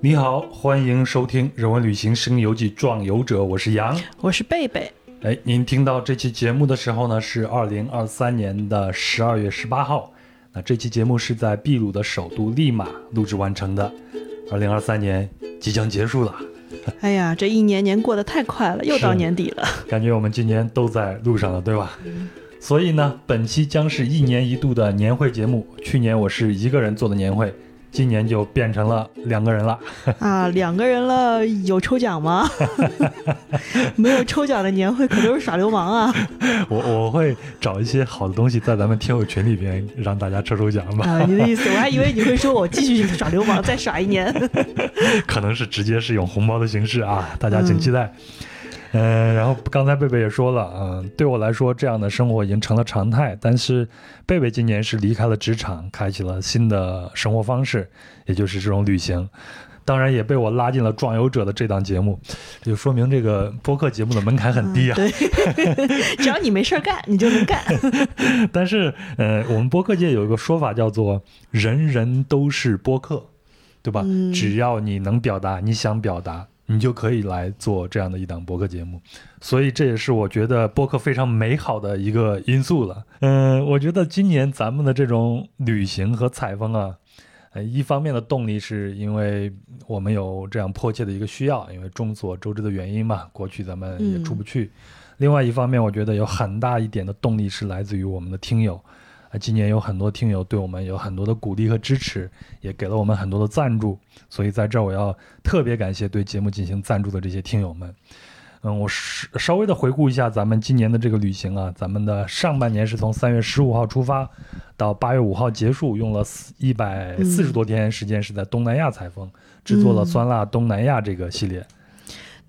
你好，欢迎收听《人文旅行声游记·壮游者》，我是杨，我是贝贝。哎，您听到这期节目的时候呢，是二零二三年的十二月十八号。那这期节目是在秘鲁的首都利马录制完成的。二零二三年即将结束了。哎呀，这一年年过得太快了，又到年底了。感觉我们今年都在路上了，对吧？所以呢，本期将是一年一度的年会节目。去年我是一个人做的年会。今年就变成了两个人了 啊！两个人了，有抽奖吗？没有抽奖的年会可都是耍流氓啊！我我会找一些好的东西在咱们听友群里边让大家抽抽奖吧。啊，你的意思，我还以为你会说我继续耍流氓，再耍一年。可能是直接是用红包的形式啊，大家请期待。嗯，然后刚才贝贝也说了，嗯，对我来说，这样的生活已经成了常态。但是，贝贝今年是离开了职场，开启了新的生活方式，也就是这种旅行。当然，也被我拉进了《壮游者》的这档节目，这就说明这个播客节目的门槛很低啊。对，只要你没事干，你就能干。但是，呃，我们播客界有一个说法叫做“人人都是播客”，对吧？只要你能表达，你想表达。你就可以来做这样的一档播客节目，所以这也是我觉得播客非常美好的一个因素了。嗯，我觉得今年咱们的这种旅行和采风啊，呃，一方面的动力是因为我们有这样迫切的一个需要，因为众所周知的原因嘛，过去咱们也出不去。另外一方面，我觉得有很大一点的动力是来自于我们的听友。啊，今年有很多听友对我们有很多的鼓励和支持，也给了我们很多的赞助，所以在这儿我要特别感谢对节目进行赞助的这些听友们。嗯，我稍稍微的回顾一下咱们今年的这个旅行啊，咱们的上半年是从三月十五号出发，到八月五号结束，用了一百四十多天时间是在东南亚采风，制作了酸辣东南亚这个系列。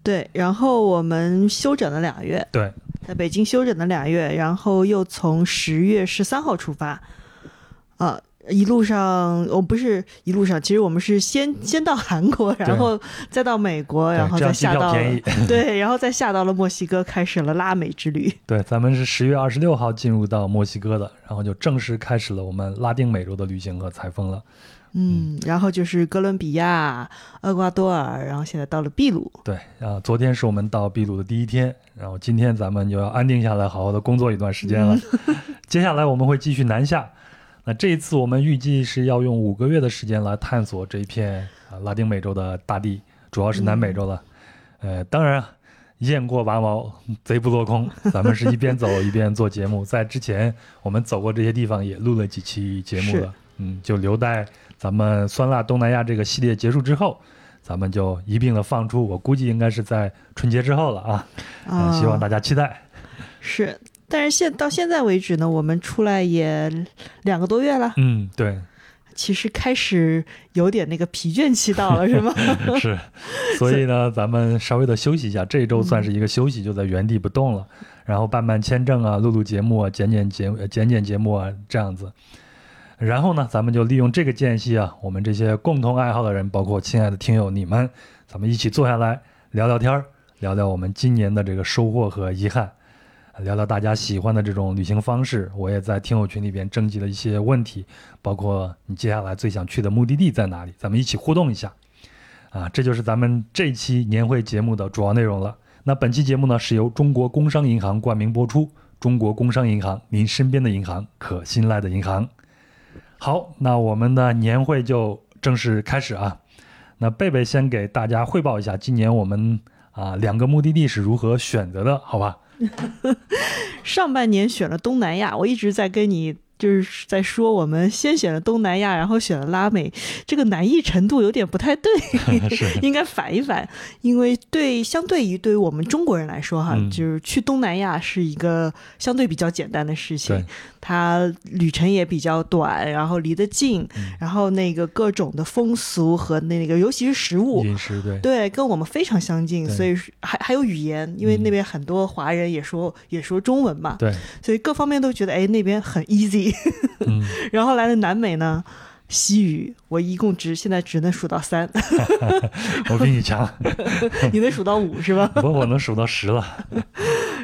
对，然后我们休整了两个月。对。在北京休整了俩月，然后又从十月十三号出发，啊，一路上哦不是一路上，其实我们是先先到韩国，然后再到美国，然后再下到 对，然后再下到了墨西哥，开始了拉美之旅。对，咱们是十月二十六号进入到墨西哥的，然后就正式开始了我们拉丁美洲的旅行和采风了。嗯，然后就是哥伦比亚、厄瓜多尔，然后现在到了秘鲁。对啊，昨天是我们到秘鲁的第一天，然后今天咱们就要安定下来，好好的工作一段时间了。接下来我们会继续南下，那这一次我们预计是要用五个月的时间来探索这一片啊拉丁美洲的大地，主要是南美洲了。呃，当然，雁过拔毛，贼不落空，咱们是一边走一边做节目。在之前我们走过这些地方，也录了几期节目了。嗯，就留待。咱们酸辣东南亚这个系列结束之后，咱们就一并的放出。我估计应该是在春节之后了啊，嗯，希望大家期待。是，但是现到现在为止呢，我们出来也两个多月了。嗯，对。其实开始有点那个疲倦期到了，是吗？是。所以呢，咱们稍微的休息一下，这一周算是一个休息，就在原地不动了，然后办办签证啊，录录节目啊，剪剪节剪剪节目啊，这样子。然后呢，咱们就利用这个间隙啊，我们这些共同爱好的人，包括亲爱的听友你们，咱们一起坐下来聊聊天儿，聊聊我们今年的这个收获和遗憾，聊聊大家喜欢的这种旅行方式。我也在听友群里边征集了一些问题，包括你接下来最想去的目的地在哪里，咱们一起互动一下。啊，这就是咱们这期年会节目的主要内容了。那本期节目呢，是由中国工商银行冠名播出，中国工商银行，您身边的银行，可信赖的银行。好，那我们的年会就正式开始啊。那贝贝先给大家汇报一下，今年我们啊两个目的地是如何选择的，好吧？上半年选了东南亚，我一直在跟你。就是在说我们先选了东南亚，然后选了拉美，这个难易程度有点不太对，应该反一反。因为对相对于对于我们中国人来说，哈，就是去东南亚是一个相对比较简单的事情，它旅程也比较短，然后离得近，然后那个各种的风俗和那个尤其是食物，饮食对对，跟我们非常相近，所以还还有语言，因为那边很多华人也说也说中文嘛，对，所以各方面都觉得哎那边很 easy。然后来了南美呢，西语我一共只现在只能数到三，我比你强，你能数到五是吧？不，我能数到十了。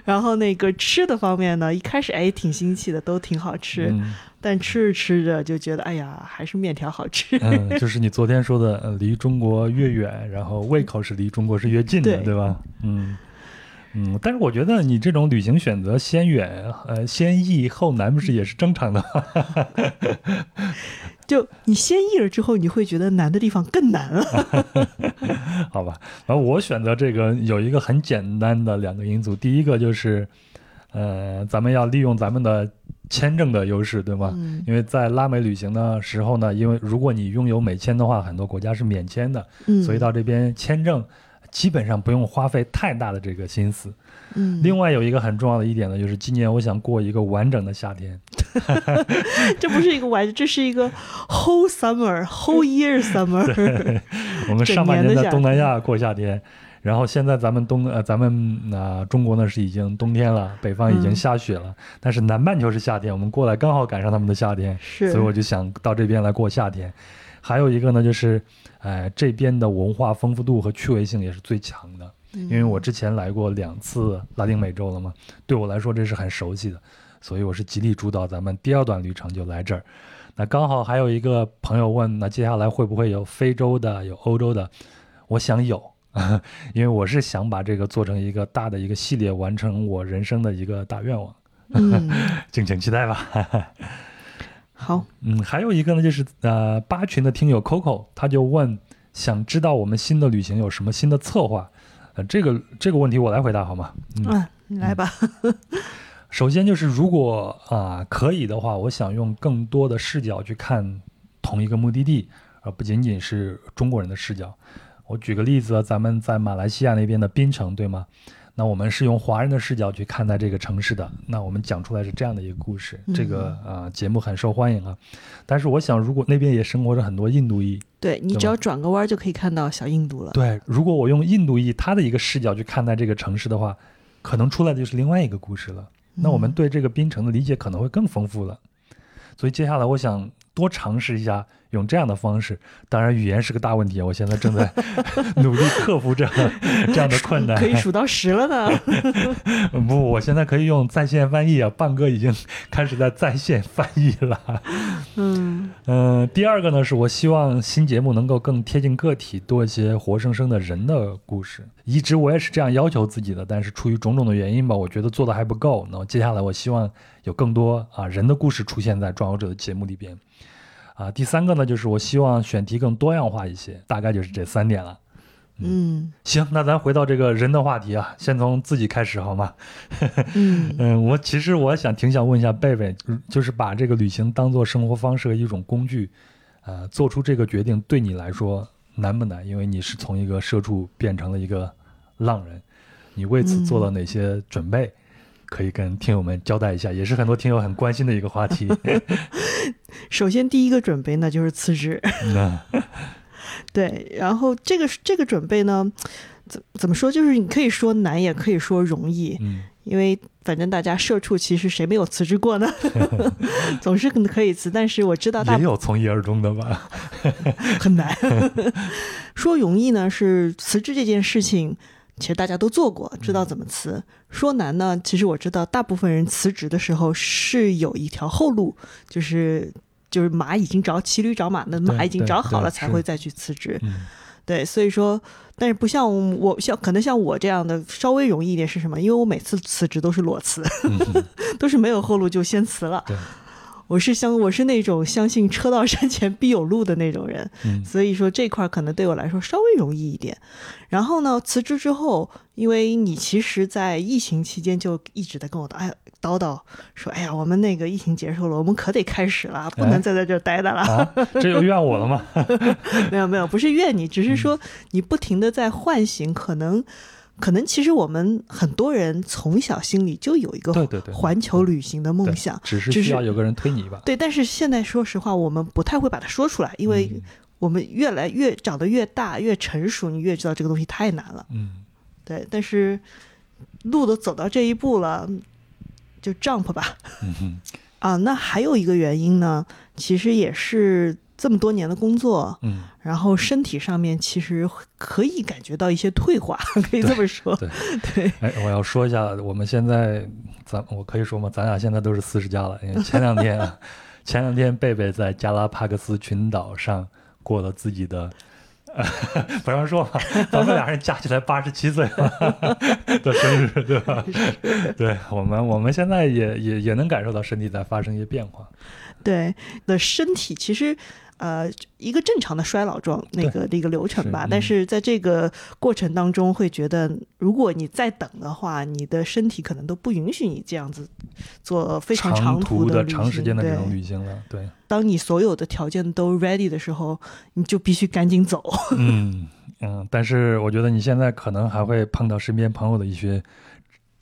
然后那个吃的方面呢，一开始哎挺新奇的，都挺好吃。但吃着吃着就觉得，哎呀，还是面条好吃。嗯，就是你昨天说的，离中国越远，然后胃口是离中国是越近的，对吧？嗯嗯，但是我觉得你这种旅行选择先远，呃，先易后难，不是也是正常的？就你先译了之后，你会觉得难的地方更难了。好吧，然后我选择这个有一个很简单的两个因素，第一个就是，呃，咱们要利用咱们的签证的优势，对吗？嗯。因为在拉美旅行的时候呢，因为如果你拥有美签的话，很多国家是免签的，嗯。所以到这边签证基本上不用花费太大的这个心思。嗯，另外有一个很重要的一点呢，就是今年我想过一个完整的夏天。这不是一个完，这是一个 whole summer，whole year summer。我们上半年在东南亚过夏天，然后现在咱们东呃咱们啊中国呢是已经冬天了，北方已经下雪了，但是南半球是夏天，我们过来刚好赶上他们的夏天，是，所以我就想到这边来过夏天。还有一个呢，就是哎这边的文化丰富度和趣味性也是最强的。因为我之前来过两次拉丁美洲了嘛，对我来说这是很熟悉的，所以我是极力主导咱们第二段旅程就来这儿。那刚好还有一个朋友问，那接下来会不会有非洲的、有欧洲的？我想有，因为我是想把这个做成一个大的一个系列，完成我人生的一个大愿望。嗯，敬请期待吧。好，嗯，还有一个呢，就是呃八群的听友 Coco，他就问，想知道我们新的旅行有什么新的策划。呃，这个这个问题我来回答好吗？嗯，你来吧。首先就是，如果啊可以的话，我想用更多的视角去看同一个目的地，而不仅仅是中国人的视角。我举个例子，咱们在马来西亚那边的槟城，对吗？那我们是用华人的视角去看待这个城市的，那我们讲出来是这样的一个故事，这个啊节目很受欢迎啊。但是我想，如果那边也生活着很多印度裔，对你只要转个弯就可以看到小印度了。对，如果我用印度裔他的一个视角去看待这个城市的话，可能出来的就是另外一个故事了。那我们对这个槟城的理解可能会更丰富了。所以接下来我想多尝试一下。用这样的方式，当然语言是个大问题啊！我现在正在 努力克服这样这样的困难。可以数到十了呢。不，我现在可以用在线翻译啊！半哥已经开始在在线翻译了。嗯嗯，第二个呢，是我希望新节目能够更贴近个体，多一些活生生的人的故事。一直我也是这样要求自己的，但是出于种种的原因吧，我觉得做的还不够。那么接下来，我希望有更多啊人的故事出现在壮游者的节目里边。啊，第三个呢，就是我希望选题更多样化一些，大概就是这三点了。嗯，行，那咱回到这个人的话题啊，先从自己开始好吗？嗯嗯，我其实我想挺想问一下贝贝，就是把这个旅行当做生活方式的一种工具，呃，做出这个决定对你来说难不难？因为你是从一个社畜变成了一个浪人，你为此做了哪些准备？可以跟听友们交代一下，也是很多听友很关心的一个话题。首先，第一个准备呢就是辞职。对，然后这个这个准备呢，怎怎么说？就是你可以说难，也可以说容易。嗯，因为反正大家社畜，其实谁没有辞职过呢？总是可以辞，但是我知道大也有从一而终的吧，很难。说容易呢，是辞职这件事情。其实大家都做过，知道怎么辞。说难呢，其实我知道，大部分人辞职的时候是有一条后路，就是就是马已经找骑驴找马，那马已经找好了才会再去辞职。对，所以说，但是不像我像可能像我这样的稍微容易一点是什么？因为我每次辞职都是裸辞，都是没有后路就先辞了。我是相我是那种相信车到山前必有路的那种人，所以说这块可能对我来说稍微容易一点。然后呢，辞职之后，因为你其实，在疫情期间就一直在跟我哎叨叨说，哎呀，我们那个疫情结束了，我们可得开始了，不能再在这儿待着了。这又怨我了吗？没有没有，不是怨你，只是说你不停的在唤醒，可能。可能其实我们很多人从小心里就有一个环球旅行的梦想，只是需要有个人推你一把。对，但是现在说实话，我们不太会把它说出来，因为我们越来越长得越大越成熟，你越知道这个东西太难了。嗯，对，但是路都走到这一步了，就 jump 吧。嗯 啊，那还有一个原因呢，其实也是。这么多年的工作，嗯，然后身体上面其实可以感觉到一些退化，可以这么说。对对，哎，我要说一下，我们现在咱我可以说吗？咱俩现在都是四十加了。因为前两天啊，前两天贝贝在加拉帕克斯群岛上过了自己的。不让说嘛，咱们俩人加起来八十七岁了的生日，对吧？对我们，我们现在也也也能感受到身体在发生一些变化。对，的身体其实。呃，一个正常的衰老状那个的一个流程吧，但是在这个过程当中，会觉得如果你再等的话，你的身体可能都不允许你这样子做非常长途的、长时间的这种旅行了。对，当你所有的条件都 ready 的时候，你就必须赶紧走。嗯嗯，但是我觉得你现在可能还会碰到身边朋友的一些。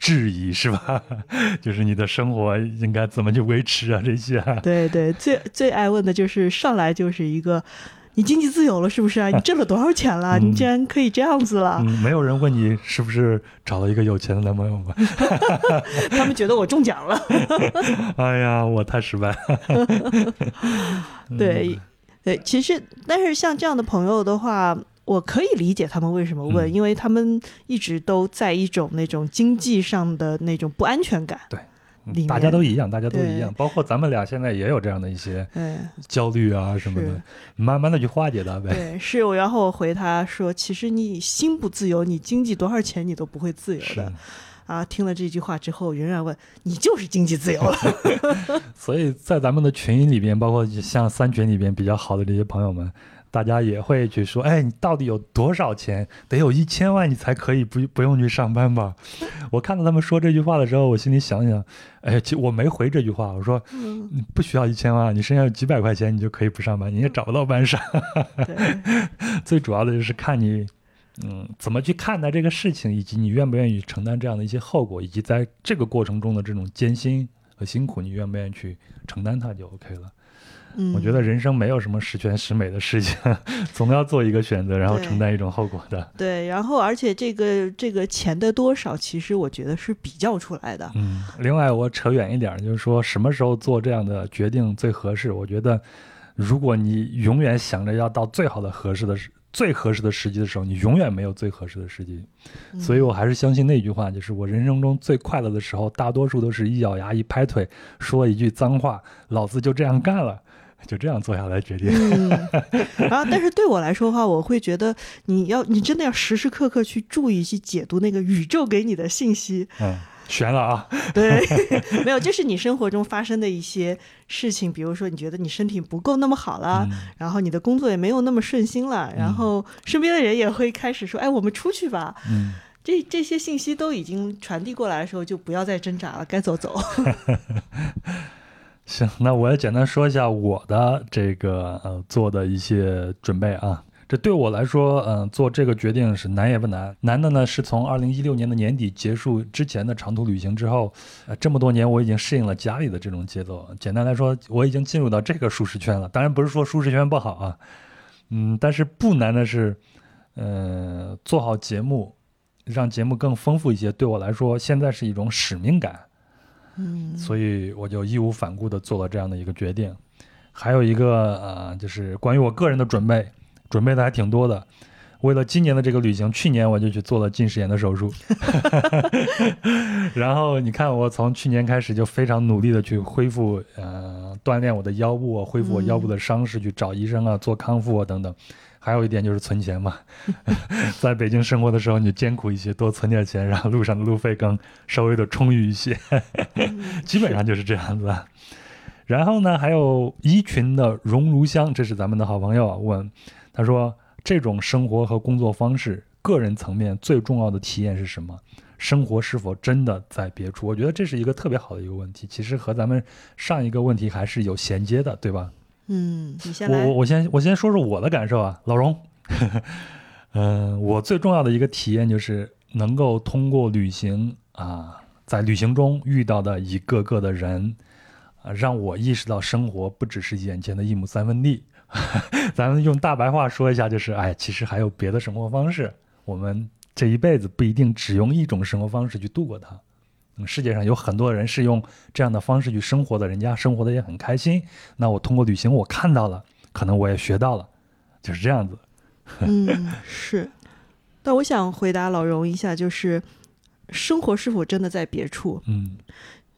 质疑是吧？就是你的生活应该怎么去维持啊？这些对对，最最爱问的就是上来就是一个，你经济自由了是不是啊？你挣了多少钱了？你竟然可以这样子了？嗯没有人问你是不是找了一个有钱的男朋友吧？他们觉得我中奖了。哎呀，我太失败了。对对，其实但是像这样的朋友的话。我可以理解他们为什么问，因为他们一直都在一种那种经济上的那种不安全感。对，大家都一样，大家都一样，包括咱们俩现在也有这样的一些焦虑啊什么的，慢慢的去化解它呗。对，是我，然后我回他说，其实你心不自由，你经济多少钱你都不会自由的。啊，听了这句话之后，仍然问你就是经济自由了。所以在咱们的群里边，包括像三群里边比较好的这些朋友们。大家也会去说，哎，你到底有多少钱？得有一千万，你才可以不不用去上班吧？我看到他们说这句话的时候，我心里想想，哎，其实我没回这句话，我说，你不需要一千万，你身上有几百块钱，你就可以不上班，你也找不到班上。最主要的就是看你，嗯，怎么去看待这个事情，以及你愿不愿意承担这样的一些后果，以及在这个过程中的这种艰辛和辛苦，你愿不愿意去承担它，就 OK 了。嗯我觉得人生没有什么十全十美的事情，总要做一个选择，然后承担一种后果的。对，然后而且这个这个钱的多少，其实我觉得是比较出来的。嗯，另外我扯远一点，就是说什么时候做这样的决定最合适？我觉得，如果你永远想着要到最好的合适的时最合适的时机的时候，你永远没有最合适的时机。所以我还是相信那句话，就是我人生中最快乐的时候，大多数都是一咬牙一拍腿，说一句脏话，老子就这样干了。就这样做下来决定。嗯，然后，但是对我来说的话，我会觉得你要，你真的要时时刻刻去注意去解读那个宇宙给你的信息。嗯，悬了啊！对，没有，就是你生活中发生的一些事情，比如说你觉得你身体不够那么好了，然后你的工作也没有那么顺心了，然后身边的人也会开始说：“哎，我们出去吧。”嗯，这这些信息都已经传递过来的时候，就不要再挣扎了，该走走。行，那我也简单说一下我的这个呃做的一些准备啊。这对我来说，嗯，做这个决定是难也不难。难的呢，是从二零一六年的年底结束之前的长途旅行之后，呃，这么多年我已经适应了家里的这种节奏。简单来说，我已经进入到这个舒适圈了。当然不是说舒适圈不好啊，嗯，但是不难的是，呃，做好节目，让节目更丰富一些，对我来说现在是一种使命感。嗯，所以我就义无反顾的做了这样的一个决定。还有一个呃，就是关于我个人的准备，准备的还挺多的。为了今年的这个旅行，去年我就去做了近视眼的手术。然后你看，我从去年开始就非常努力的去恢复，呃，锻炼我的腰部，恢复我腰部的伤势，去找医生啊，做康复啊等等。还有一点就是存钱嘛，在北京生活的时候你就艰苦一些，多存点钱，然后路上的路费更稍微的充裕一些，基本上就是这样子。然后呢，还有一群的熔炉香，这是咱们的好朋友啊，问他说这种生活和工作方式，个人层面最重要的体验是什么？生活是否真的在别处？我觉得这是一个特别好的一个问题，其实和咱们上一个问题还是有衔接的，对吧？嗯，你先来。我我先我先说说我的感受啊，老荣。嗯，我最重要的一个体验就是能够通过旅行啊，在旅行中遇到的一个个的人啊，让我意识到生活不只是眼前的一亩三分地。咱们用大白话说一下，就是哎，其实还有别的生活方式。我们这一辈子不一定只用一种生活方式去度过它。世界上有很多人是用这样的方式去生活的，人家生活的也很开心。那我通过旅行，我看到了，可能我也学到了，就是这样子。嗯，是。但我想回答老荣一下，就是生活是否真的在别处？嗯，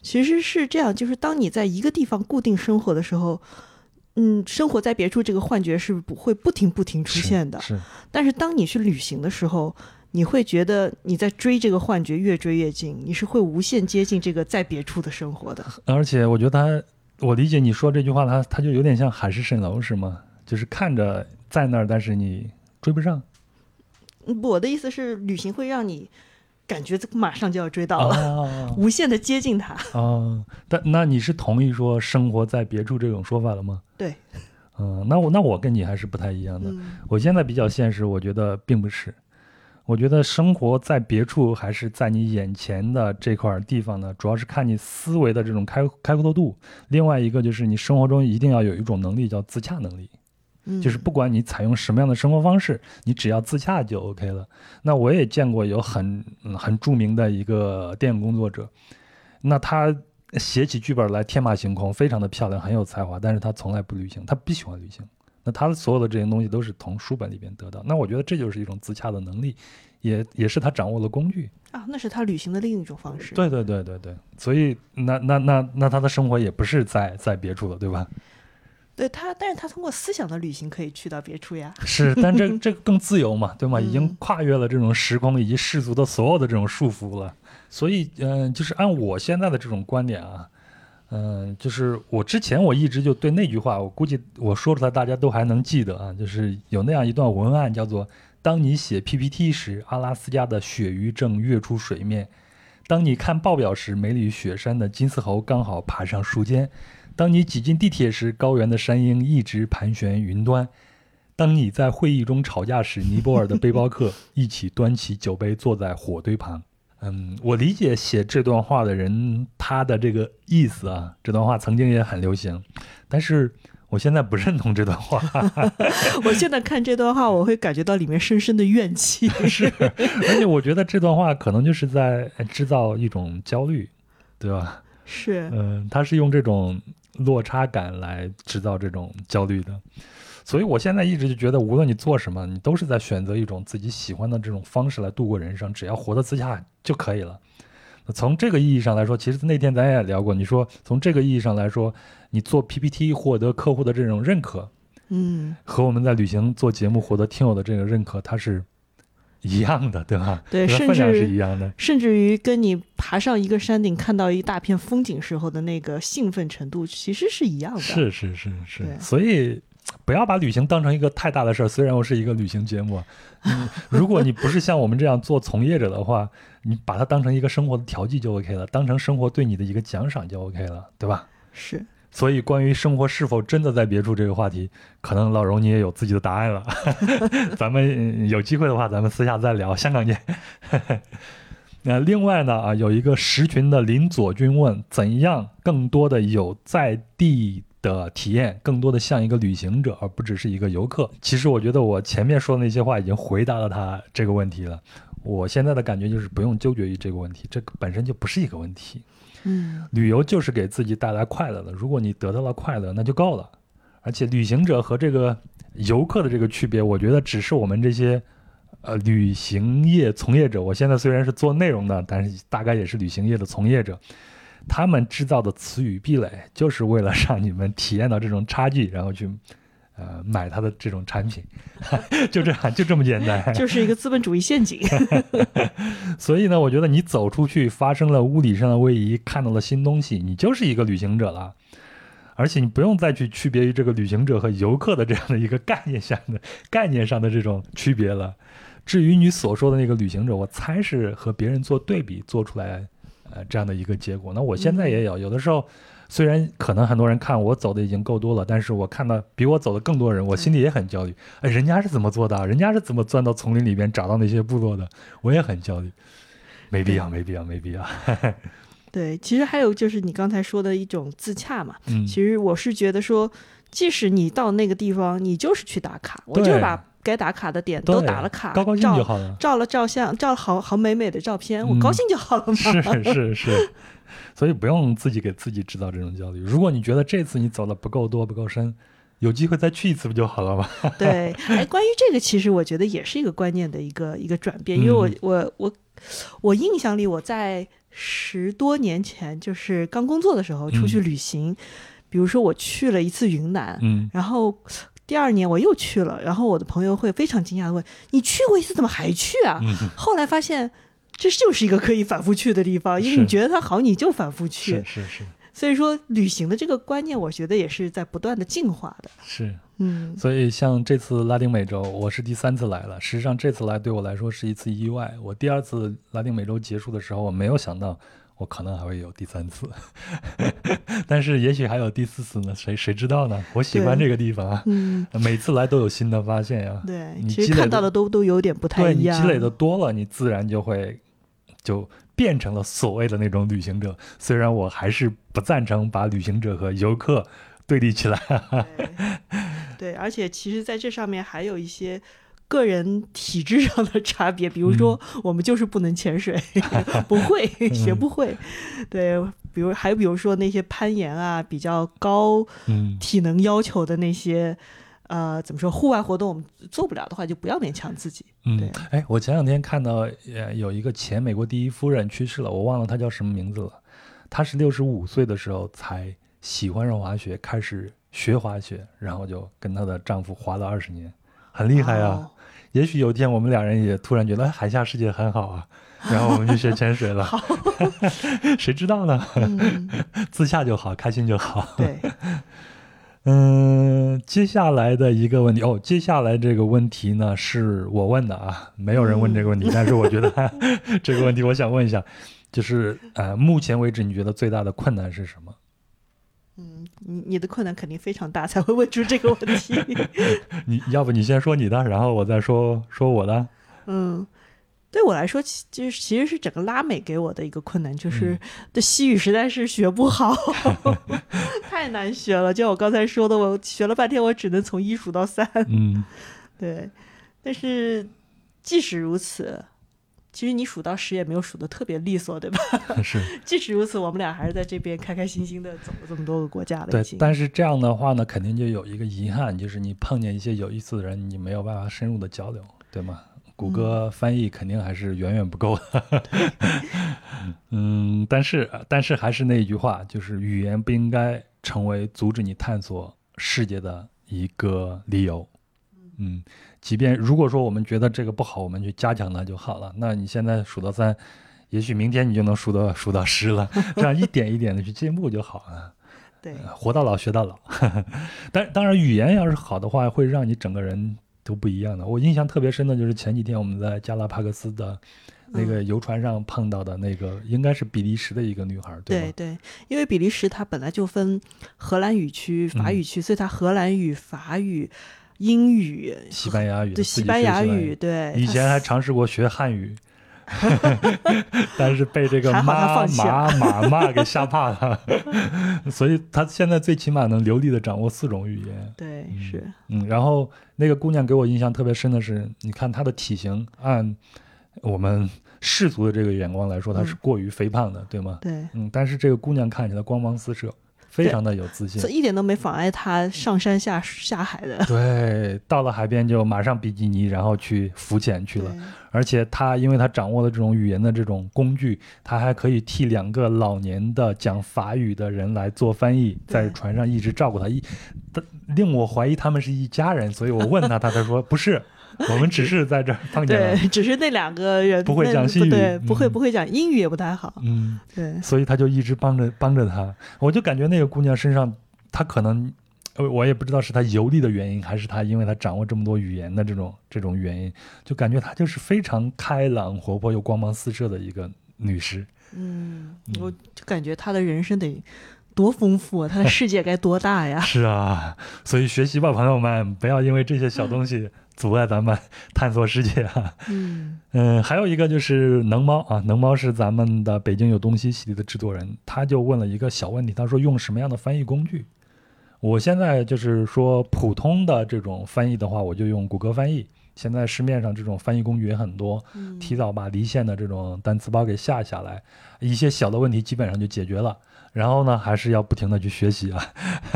其实是这样，就是当你在一个地方固定生活的时候，嗯，生活在别处这个幻觉是不会不停不停出现的。是，但是当你去旅行的时候，你会觉得你在追这个幻觉，越追越近，你是会无限接近这个在别处的生活的。而且我觉得他，我理解你说这句话，他他就有点像海市蜃楼，是吗？就是看着在那儿，但是你追不上。我的意思是，旅行会让你感觉马上就要追到了，无限的接近它。啊，但那你是同意说生活在别处这种说法了吗？对。嗯，那我那我跟你还是不太一样的。我现在比较现实，我觉得并不是。我觉得生活在别处还是在你眼前的这块地方呢，主要是看你思维的这种开开阔度。另外一个就是你生活中一定要有一种能力，叫自洽能力。就是不管你采用什么样的生活方式，你只要自洽就 OK 了。那我也见过有很很著名的一个电影工作者，那他写起剧本来天马行空，非常的漂亮，很有才华，但是他从来不旅行，他不喜欢旅行。那他的所有的这些东西都是从书本里边得到。那我觉得这就是一种自洽的能力，也也是他掌握了工具啊。那是他旅行的另一种方式。对对对对对，所以那那那那他的生活也不是在在别处了，对吧？对他，但是他通过思想的旅行可以去到别处呀。是，但这这更自由嘛，对吗？已经跨越了这种时空以及世俗的所有的这种束缚了。所以，嗯，就是按我现在的这种观点啊，嗯，就是我之前我一直就对那句话，我估计我说出来大家都还能记得啊，就是有那样一段文案，叫做“当你写 PPT 时，阿拉斯加的鳕鱼正跃出水面；当你看报表时，梅里雪山的金丝猴刚好爬上树尖。”当你挤进地铁时，高原的山鹰一直盘旋云端；当你在会议中吵架时，尼泊尔的背包客一起端起酒杯坐在火堆旁。嗯，我理解写这段话的人他的这个意思啊。这段话曾经也很流行，但是我现在不认同这段话。我现在看这段话，我会感觉到里面深深的怨气。是，而且我觉得这段话可能就是在制造一种焦虑，对吧？是，嗯，他是用这种。落差感来制造这种焦虑的，所以我现在一直就觉得，无论你做什么，你都是在选择一种自己喜欢的这种方式来度过人生，只要活得自洽就可以了。从这个意义上来说，其实那天咱也聊过，你说从这个意义上来说，你做 PPT 获得客户的这种认可，嗯，和我们在旅行做节目获得听友的这个认可，它是。一样的，对吧？对，甚至是一样的，甚至于跟你爬上一个山顶看到一大片风景时候的那个兴奋程度，其实是一样的。是是是是，所以不要把旅行当成一个太大的事儿。虽然我是一个旅行节目，如果你不是像我们这样做从业者的话，你把它当成一个生活的调剂就 OK 了，当成生活对你的一个奖赏就 OK 了，对吧？是。所以，关于生活是否真的在别处这个话题，可能老荣你也有自己的答案了。咱们有机会的话，咱们私下再聊。香港见。那另外呢啊，有一个十群的林左军问：怎样更多的有在地的体验，更多的像一个旅行者，而不只是一个游客？其实我觉得我前面说的那些话已经回答了他这个问题了。我现在的感觉就是不用纠结于这个问题，这个本身就不是一个问题。嗯，旅游就是给自己带来快乐的。如果你得到了快乐，那就够了。而且，旅行者和这个游客的这个区别，我觉得只是我们这些呃旅行业从业者。我现在虽然是做内容的，但是大概也是旅行业的从业者。他们制造的词语壁垒，就是为了让你们体验到这种差距，然后去。呃，买他的这种产品，就这样，就这么简单，就是一个资本主义陷阱。所以呢，我觉得你走出去，发生了物理上的位移，看到了新东西，你就是一个旅行者了。而且你不用再去区别于这个旅行者和游客的这样的一个概念下的概念上的这种区别了。至于你所说的那个旅行者，我猜是和别人做对比做出来呃这样的一个结果。那我现在也有，有的时候。虽然可能很多人看我走的已经够多了，但是我看到比我走的更多人，我心里也很焦虑。哎，人家是怎么做的？人家是怎么钻到丛林里边找到那些部落的？我也很焦虑。没必要，没必要，没必要。对，其实还有就是你刚才说的一种自洽嘛。嗯。其实我是觉得说，即使你到那个地方，你就是去打卡，我就把该打卡的点都打了卡，高高兴就好了。照了照相，照了好好美美的照片，我高兴就好了嘛。是是是。所以不用自己给自己制造这种焦虑。如果你觉得这次你走的不够多、不够深，有机会再去一次不就好了吗？对，哎，关于这个，其实我觉得也是一个观念的一个一个转变。因为我我我我印象里，我在十多年前，就是刚工作的时候出去旅行，比如说我去了一次云南，嗯然后第二年我又去了，然后我的朋友会非常惊讶的问：“你去过一次，怎么还去啊？”嗯，后来发现。这就是一个可以反复去的地方，因为你觉得它好，你就反复去是。是是所以说，旅行的这个观念，我觉得也是在不断的进化的。是，嗯所以像这次拉丁美洲，我是第三次来了。实际上这次来对我来说是一次意外。我第二次拉丁美洲结束的时候，我没有想到我可能还会有第三次，但是也许还有第四次呢，谁谁知道呢？我喜欢这个地方啊，嗯，每次来都有新的发现呀、对，你积累的其实看到的都都有点不太一样。对你积累的多了，你自然就会就变成了所谓的那种旅行者。虽然我还是不赞成把旅行者和游客对立起来。对，对，而且其实在这上面还有一些个人体质上的差别，比如说嗯我们就是不能潜水，不会学不会。对，比如还比如说那些攀岩啊，比较高嗯体能要求的那些。呃，怎么说？户外活动我们做不了的话，就不要勉强自己。嗯对，哎，我前两天看到呃有一个前美国第一夫人去世了，我忘了她叫什么名字了。她是六十五岁的时候才喜欢上滑雪，开始学滑雪，然后就跟她的丈夫滑了二十年，很厉害啊。哦也许有一天我们两人也突然觉得哎海下世界很好啊，然后我们去学潜水了，谁知道呢？嗯，自洽就好，开心就好。对，嗯，接下来的一个问题哦，接下来这个问题呢是我问的啊，没有人问这个问题，但是我觉得 这个问题我想问一下，就是呃，目前为止你觉得最大的困难是什么？嗯，你你的困难肯定非常大，才会问出这个问题。你要不你先说你的，然后我再说说我的。嗯，对我来说，其就是其实是整个拉美给我的一个困难，就是嗯这西语实在是学不好，太难学了。就像我刚才说的，我学了半天，我只能从一数到三。嗯 对，但是即使如此，其实你数到十也没有数的特别利索，对吧？是即使如此，我们俩还是在这边开开心心的走了这么多个国家了，对。但是这样的话呢，肯定就有一个遗憾，就是你碰见一些有意思的人，你没有办法深入的交流，对吗？谷歌翻译肯定还是远远不够的。嗯，但是但是还是那一句话，就是语言不应该成为阻止你探索世界的一个理由。嗯，即便如果说我们觉得这个不好，我们去加强它就好了。那你现在数到三，也许明天你就能数到 数到十了，这样一点一点的去进步就好了。对，活到老学到老。但当然，语言要是好的话，会让你整个人都不一样的。我印象特别深的就是前几天我们在加拉帕克斯的那个游船上碰到的那个，应该是比利时的一个女孩，吗？对对，因为比利时它本来就分荷兰语区、法嗯语区，所以它荷兰语、法语、英语、西班牙语，对西班牙语，对，以前还尝试过学汉语，但是被这个妈妈妈妈给吓怕了，所以他现在最起码能流利的掌握四种语言。对嗯是，嗯，然后那个姑娘给我印象特别深的是，你看她的体型，按我们世俗的这个眼光来说，她是嗯。过于肥胖的，对吗？对，嗯，但是这个姑娘看起来光芒四射，非常的有自信这。一点都没妨碍他上山下下海的。对，到了海边就马上比基尼，然后去浮潜去了。而且他因为他掌握了这种语言的这种工具，他还可以替两个老年的讲法语的人来做翻译，在船上一直照顾他，一他令我怀疑他们是一家人。所以我问他，他才说不是，我们只是在这儿碰见了。对，只是那两个人不会讲西语对，不会嗯不会讲英语也不太好。嗯，对，所以他就一直帮着帮着他。我就感觉那个姑娘身上，她可能，呃，我也不知道是她游历的原因，还是她因为她掌握这么多语言的这种这种原因，就感觉她就是非常开朗、活泼又光芒四射的一个女士。嗯嗯，我就感觉她的人生得多丰富啊，他的世界该多大呀！是啊，所以学习吧，朋友们，不要因为这些小东西阻碍咱们探索世界啊。嗯嗯，还有一个就是能猫啊，能猫是咱们的北京有东西系列的制作人，他就问了一个小问题，他说用什么样的翻译工具？我现在就是说普通的这种翻译的话，我就用谷歌翻译。现在市面上这种翻译工具也很多，嗯提早把离线的这种单词包给下下来，一些小的问题基本上就解决了。然后呢，还是要不停的去学习啊。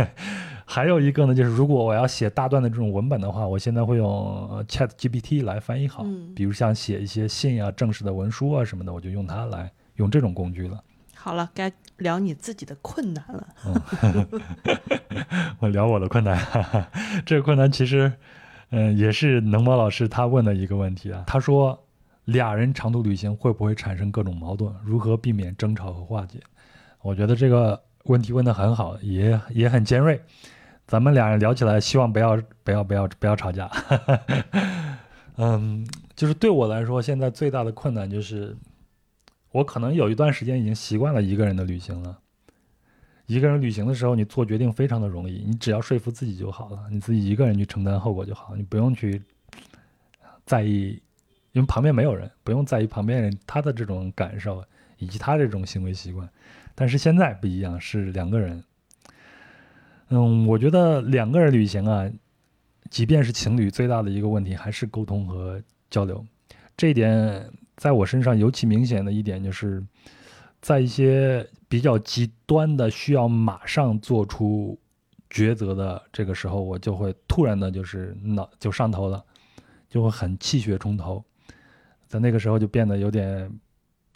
还有一个呢，就是如果我要写大段的这种文本的话，我现在会用呃 Chat GPT 来翻译好。嗯比如像写一些信啊、正式的文书啊什么的，我就用它来用这种工具了。好了，该聊你自己的困难了。嗯，我聊我的困难，这个困难其实，嗯，也是能猫老师他问的一个问题啊。他说，俩人长途旅行会不会产生各种矛盾？如何避免争吵和化解？我觉得这个问题问得很好，也也很尖锐。咱们俩人聊起来，希望不要不要不要不要吵架。嗯，就是对我来说，现在最大的困难就是。我可能有一段时间已经习惯了一个人的旅行了。一个人旅行的时候，你做决定非常的容易，你只要说服自己就好了，你自己一个人去承担后果就好，你不用去在意，因为旁边没有人，不用在意旁边人他的这种感受以及他这种行为习惯。但是现在不一样，是两个人。嗯，我觉得两个人旅行啊，即便是情侣，最大的一个问题还是沟通和交流，这一点。在我身上尤其明显的一点，就是在一些比较极端的需要马上做出抉择的这个时候，我就会突然的，就是脑就上头了，就会很气血冲头，在那个时候就变得有点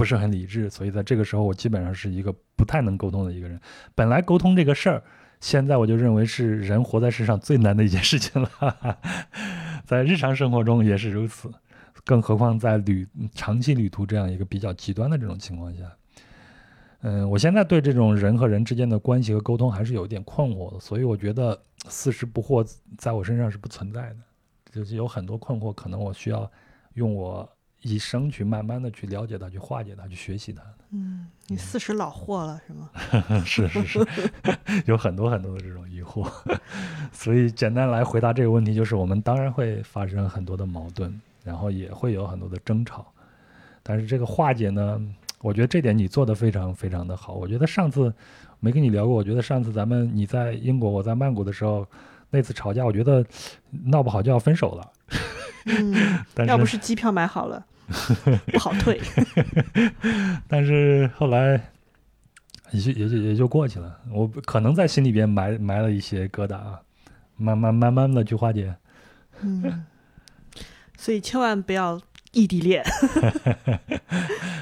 不是很理智。所以在这个时候，我基本上是一个不太能沟通的一个人。本来沟通这个事儿，现在我就认为是人活在世上最难的一件事情了，在日常生活中也是如此。更何况在旅长期旅途这样一个比较极端的这种情况下，嗯，我现在对这种人和人之间的关系和沟通还是有一点困惑的，所以我觉得四十不惑在我身上是不存在的，就是有很多困惑，可能我需要用我一生去慢慢的去了解它，去化解它，去学习它。嗯，你四十老货了是吗？是 是是，有很多很多的这种疑惑，所以简单来回答这个问题，就是我们当然会发生很多的矛盾。然后也会有很多的争吵，但是这个化解呢，我觉得这点你做的非常非常的好。我觉得上次没跟你聊过，我觉得上次咱们你在英国，我在曼谷的时候，那次吵架，我觉得闹不好就要分手了。嗯，要不是机票买好了，不好退。但是后来也就也就也就过去了。我可能在心里边埋埋了一些疙瘩啊，慢慢慢慢的去化解。嗯。所以千万不要异地恋，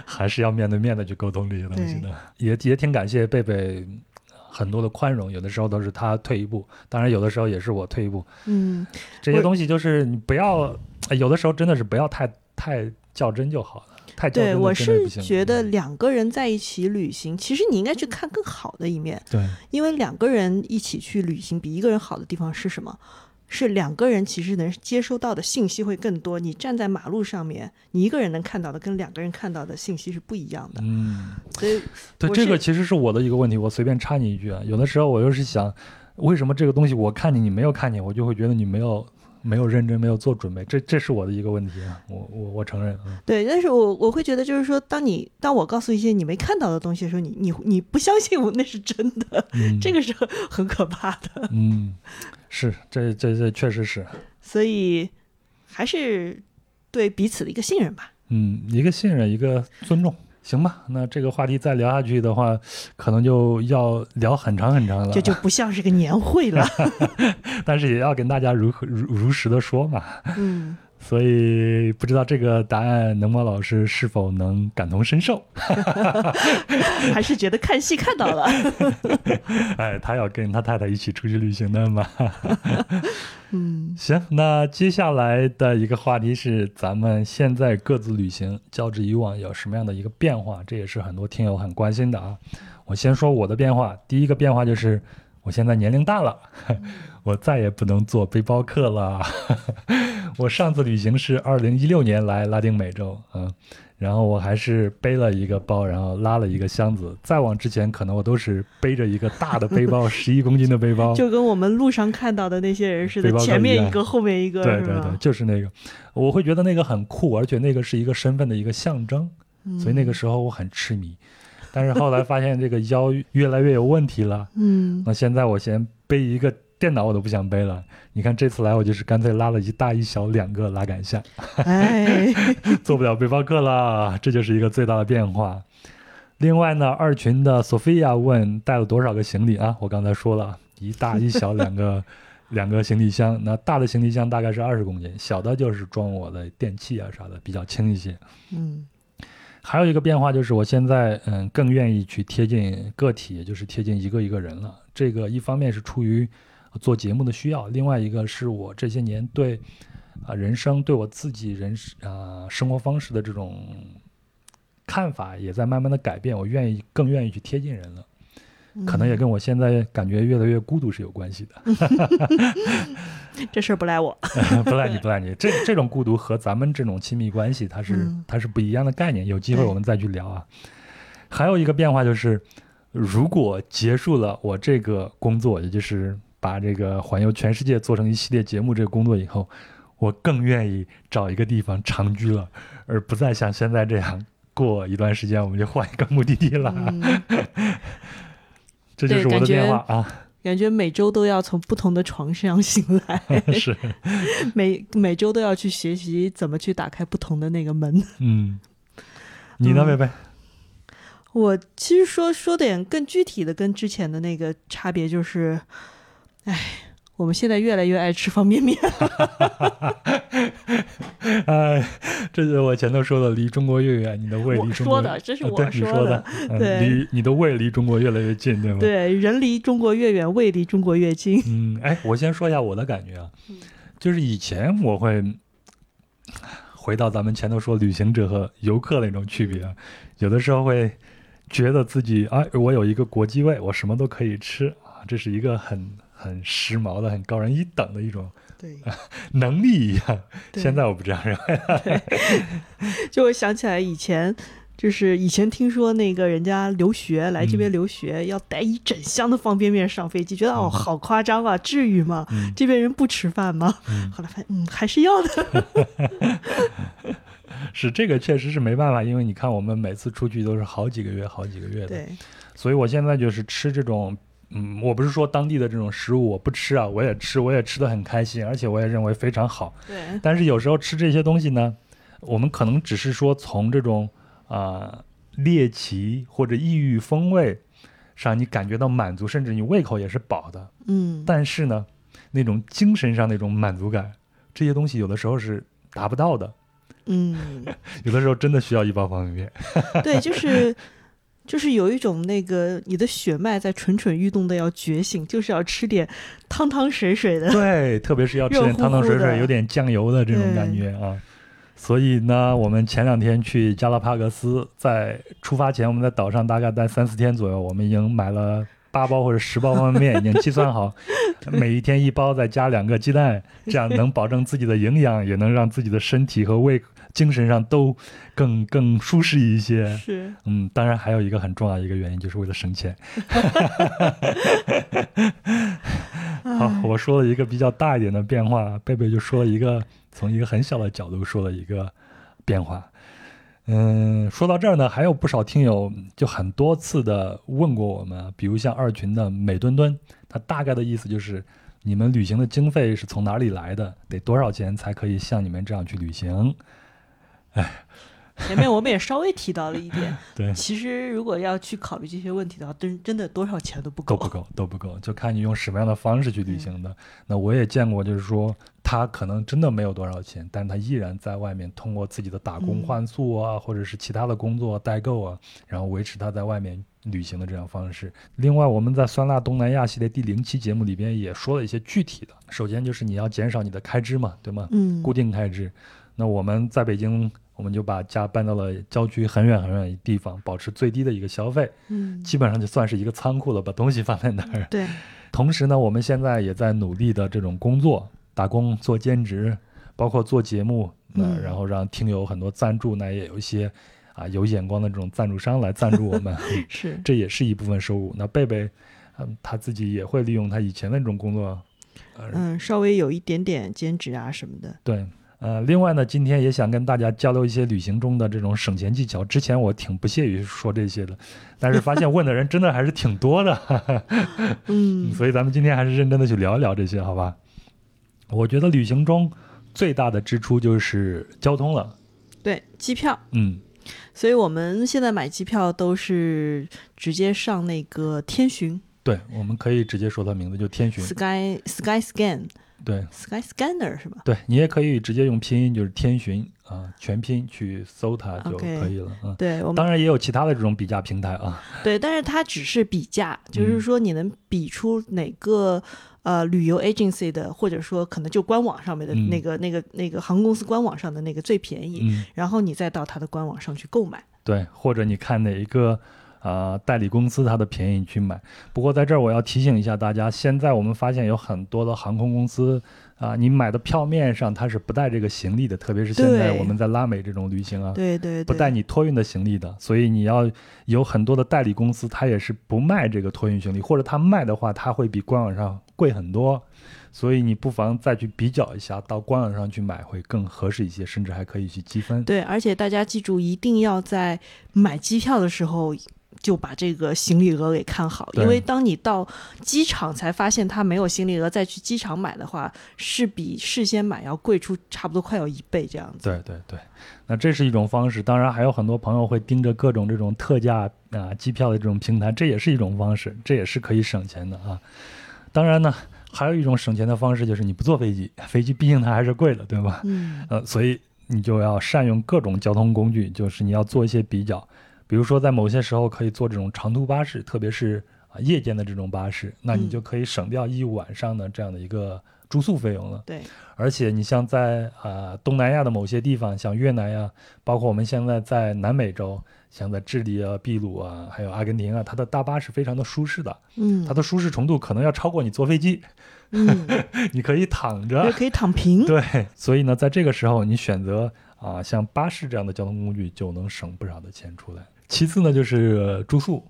还是要面对面的去沟通这些东西的。也也挺感谢贝贝很多的宽容，有的时候都是他退一步，当然有的时候也是我退一步。嗯，这些东西就是你不要，有的时候真的是不要太太较真就好了。太较真对，我是觉得两个人在一起旅行，其实你应该去看更好的一面。对，因为两个人一起去旅行，比一个人好的地方是什么？是两个人其实能接收到的信息会更多。你站在马路上面，你一个人能看到的跟两个人看到的信息是不一样的。嗯，所以对这个其实是我的一个问题。我随便插你一句啊，有的时候我又是想，为什么这个东西我看见你没有看见，我就会觉得你没有没有认真，没有做准备。这这是我的一个问题啊，我我我承认。对，但是我我会觉得就是说，当你当我告诉一些你没看到的东西的时候，你你你不相信我那是真的，这个是很可怕的。嗯。是，这这这确实是，所以还是对彼此的一个信任吧。嗯，一个信任，一个尊重，行吧？那这个话题再聊下去的话，可能就要聊很长很长了。这就不像是个年会了，但是也要跟大家如如如实的说嘛。嗯。所以不知道这个答案能猫老师是否能感同身受，还是觉得看戏看到了？哎，他要跟他太太一起出去旅行的嘛？嗯，行，那接下来的一个话题是咱们现在各自旅行，较之以往有什么样的一个变化？这也是很多听友很关心的啊。我先说我的变化，第一个变化就是我现在年龄大了。我再也不能做背包客了。我上次旅行是二零一六年来拉丁美洲，嗯，然后我还是背了一个包，然后拉了一个箱子。再往之前，可能我都是背着一个大的背包，十一公斤的背包，就跟我们路上看到的那些人似的，前面一个，后面一个，对对对，就是那个。我会觉得那个很酷，而且那个是一个身份的一个象征，所以那个时候我很痴迷。但是后来发现这个腰越来越有问题了，嗯，那现在我先背一个。电脑我都不想背了，你看这次来我就是干脆拉了一大一小两个拉杆箱，哎，做不了背包客了，这就是一个最大的变化。另外呢，二群的索菲亚问带了多少个行李啊？我刚才说了一大一小两个两个行李箱，那大的行李箱大概是二十公斤，小的就是装我的电器啊啥的，比较轻一些。嗯，还有一个变化就是，我现在嗯更愿意去贴近个体，也就是贴近一个一个人了。这个一方面是出于做节目的需要，另外一个是我这些年对啊人生、对我自己人啊生活方式的这种看法也在慢慢的改变。我愿意更愿意去贴近人了，可能也跟我现在感觉越来越孤独是有关系的。这事儿不赖我，不赖你，不赖你。这这种孤独和咱们这种亲密关系，它是它是不一样的概念。有机会我们再去聊啊。还有一个变化就是，如果结束了我这个工作，也就是把这个环游全世界做成一系列节目这个工作以后，我更愿意找一个地方长居了，而不再像现在这样过一段时间我们就换一个目的地了。这就是我的变化啊。感觉每周都要从不同的床上醒来，是 每每周都要去学习怎么去打开不同的那个门。嗯，你呢，贝贝？我其实说说点更具体的，跟之前的那个差别就是，哎。我们现在越来越爱吃方便面，哎，这是我前头说的，离中国越远，你的胃离中国说的，这是我说的，对，离你的胃离中国越来越近，对吗？对，人离中国越远，胃离中国越近。嗯，哎，我先说一下我的感觉啊，就是以前我会回到咱们前头说旅行者和游客那种区别，有的时候会觉得自己啊，我有一个国际胃，我什么都可以吃啊，这是一个很。很时髦的、很高人一等的一种对 能力一样。现在我不这样认为。就我想起来以前，就是以前听说那个人家留学来这边留学要带一整箱的方便面上飞机，觉得哦好夸张啊，至于吗？这边人不吃饭吗？后来发现嗯还是要的。是这个确实是没办法，因为你看我们每次出去都是好几个月、好几个月的。对，所以我现在就是吃这种。嗯，我不是说当地的这种食物我不吃啊，我也吃，我也吃的很开心，而且我也认为非常好。对。但是有时候吃这些东西呢，我们可能只是说从这种啊猎奇或者异域风味上你感觉到满足，甚至你胃口也是饱的。嗯。但是呢，那种精神上那种满足感，这些东西有的时候是达不到的。嗯。有的时候真的需要一包方便面。对，就是。就是有一种那个你的血脉在蠢蠢欲动的要觉醒，就是要吃点汤汤水水的。对，特别是要吃点汤汤水水、有点酱油的这种感觉啊。所以呢，我们前两天去加拉帕戈斯，在出发前我们在岛上大概待三四天左右，我们已经买了八包或者十包方便面，已经计算好，每一天一包，再加两个鸡蛋，这样能保证自己的营养，也能让自己的身体和胃。精神上都更更舒适一些，是，嗯，当然还有一个很重要的一个原因，就是为了省钱。好，我说了一个比较大一点的变化，贝贝就说了一个从一个很小的角度说了一个变化。嗯，说到这儿呢，还有不少听友就很多次的问过我们，比如像二群的美墩墩，他大概的意思就是。你们旅行的经费是从哪里来的？得多少钱才可以像你们这样去旅行？哎。前面我们也稍微提到了一点，对，其实如果要去考虑这些问题的话，真真的多少钱都不够，都不够，都不够，就看你用什么样的方式去旅行的。那我也见过，就是说他可能真的没有多少钱，但他依然在外面通过自己的打工换宿啊，或者是其他的工作代购啊，然后维持他在外面旅行的这样方式。另外，我们在酸辣东南亚系列第零期节目里边也说了一些具体的，首先就是你要减少你的开支嘛，对吗？嗯，固定开支。那我们在北京。我们就把家搬到了郊区很远很远的地方，保持最低的一个消费，嗯，基本上就算是一个仓库了，把东西放在那儿。对。同时呢，我们现在也在努力的这种工作，打工、做兼职，包括做节目，嗯，然后让听友很多赞助，那也有一些啊有眼光的这种赞助商来赞助我们，是，这也是一部分收入。那贝贝，嗯，他自己也会利用他以前的这种工作，嗯，稍微有一点点兼职啊什么的，对。呃，另外呢，今天也想跟大家交流一些旅行中的这种省钱技巧。之前我挺不屑于说这些的，但是发现问的人真的还是挺多的，嗯，所以咱们今天还是认真的去聊一聊这些，好吧？我觉得旅行中最大的支出就是交通了，对，机票，嗯，所以我们现在买机票都是直接上那个天巡，对，我们可以直接说它名字就天巡，Sky Sky Scan。对，Sky Scanner 是吧？对你也可以直接用拼音，就是天巡啊全拼去搜它就可以了。嗯，对，当然也有其他的这种比价平台啊。对，但是它只是比价，就是说你能比出哪个呃旅游 agency 的，或者说可能就官网上面的那个那个那个航空公司官网上的那个最便宜，然后你再到它的官网上去购买。对，或者你看哪一个。啊，代理公司它的便宜去买。不过在这儿我要提醒一下大家，现在我们发现有很多的航空公司啊，你买的票面上它是不带这个行李的，特别是现在我们在拉美这种旅行啊，对对，不带你托运的行李的。所以你要有很多的代理公司，它也是不卖这个托运行李，或者它卖的话，它会比官网上贵很多。所以你不妨再去比较一下，到官网上去买会更合适一些，甚至还可以去积分。对，而且大家记住，一定要在买机票的时候。就把这个行李额给看好，因为当你到机场才发现它没有行李额，再去机场买的话，是比事先买要贵出差不多快要一倍这样子。对对对，那这是一种方式。当然还有很多朋友会盯着各种这种特价啊机票的这种平台，这也是一种方式，这也是可以省钱的啊。当然呢，还有一种省钱的方式就是你不坐飞机，飞机毕竟它还是贵的，对吧？嗯。呃，所以你就要善用各种交通工具，就是你要做一些比较。比如说，在某些时候可以坐这种长途巴士，特别是啊夜间的这种巴士，那你就可以省掉一晚上的这样的一个住宿费用了。对，而且你像在啊东南亚的某些地方，像越南呀，包括我们现在在南美洲，像在智利啊、秘鲁啊，还有阿根廷啊，它的大巴是非常的舒适的。嗯，它的舒适程度可能要超过你坐飞机。嗯，你可以躺着，也可以躺平。对，所以呢，在这个时候，你选择啊像巴士这样的交通工具，就能省不少的钱出来。其次呢，就是住宿。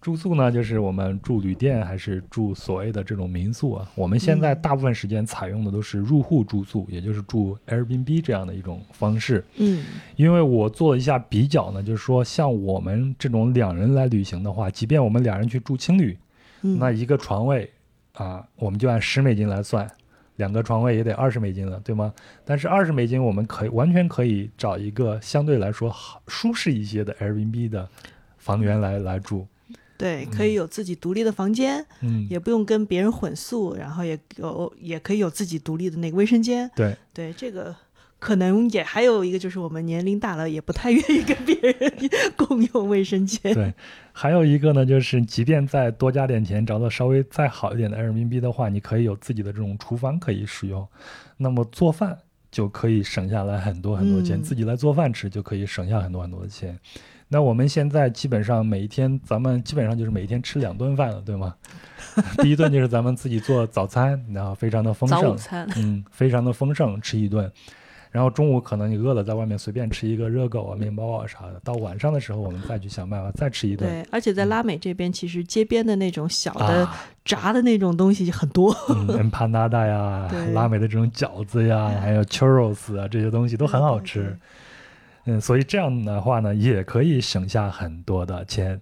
住宿呢，就是我们住旅店还是住所谓的这种民宿啊？我们现在大部分时间采用的都是入户住宿，也就是住 Airbnb 这样的一种方式。嗯，因为我做了一下比较呢，就是说像我们这种两人来旅行的话，即便我们两人去住青旅，那一个床位啊，我们就按十美金来算。两个床位也得二十美金了，对吗？但是二十美金，我们可以完全可以找一个相对来说好舒适一些的 Airbnb 的房源来来住。对，可以有自己独立的房间，嗯，也不用跟别人混宿，然后也有也可以有自己独立的那个卫生间。对，对，这个。可能也还有一个，就是我们年龄大了，也不太愿意跟别人 共用卫生间。对，还有一个呢，就是即便再多加点钱，找到稍微再好一点的人民币的话，你可以有自己的这种厨房可以使用，那么做饭就可以省下来很多很多钱，自己来做饭吃就可以省下很多很多的钱。那我们现在基本上每一天，咱们基本上就是每一天吃两顿饭了，对吗？第一顿就是咱们自己做早餐，然后非常的丰盛，嗯，非常的丰盛，吃一顿。然后中午可能你饿了，在外面随便吃一个热狗啊、面包啊啥的。到晚上的时候，我们再去想办法再吃一顿。对，而且在拉美这边，其实街边的那种小的炸的那种东西很多。嗯，empanada 呀，拉美的这种饺子呀，还有 churros 啊，这些东西都很好吃。嗯，所以这样的话呢，也可以省下很多的钱。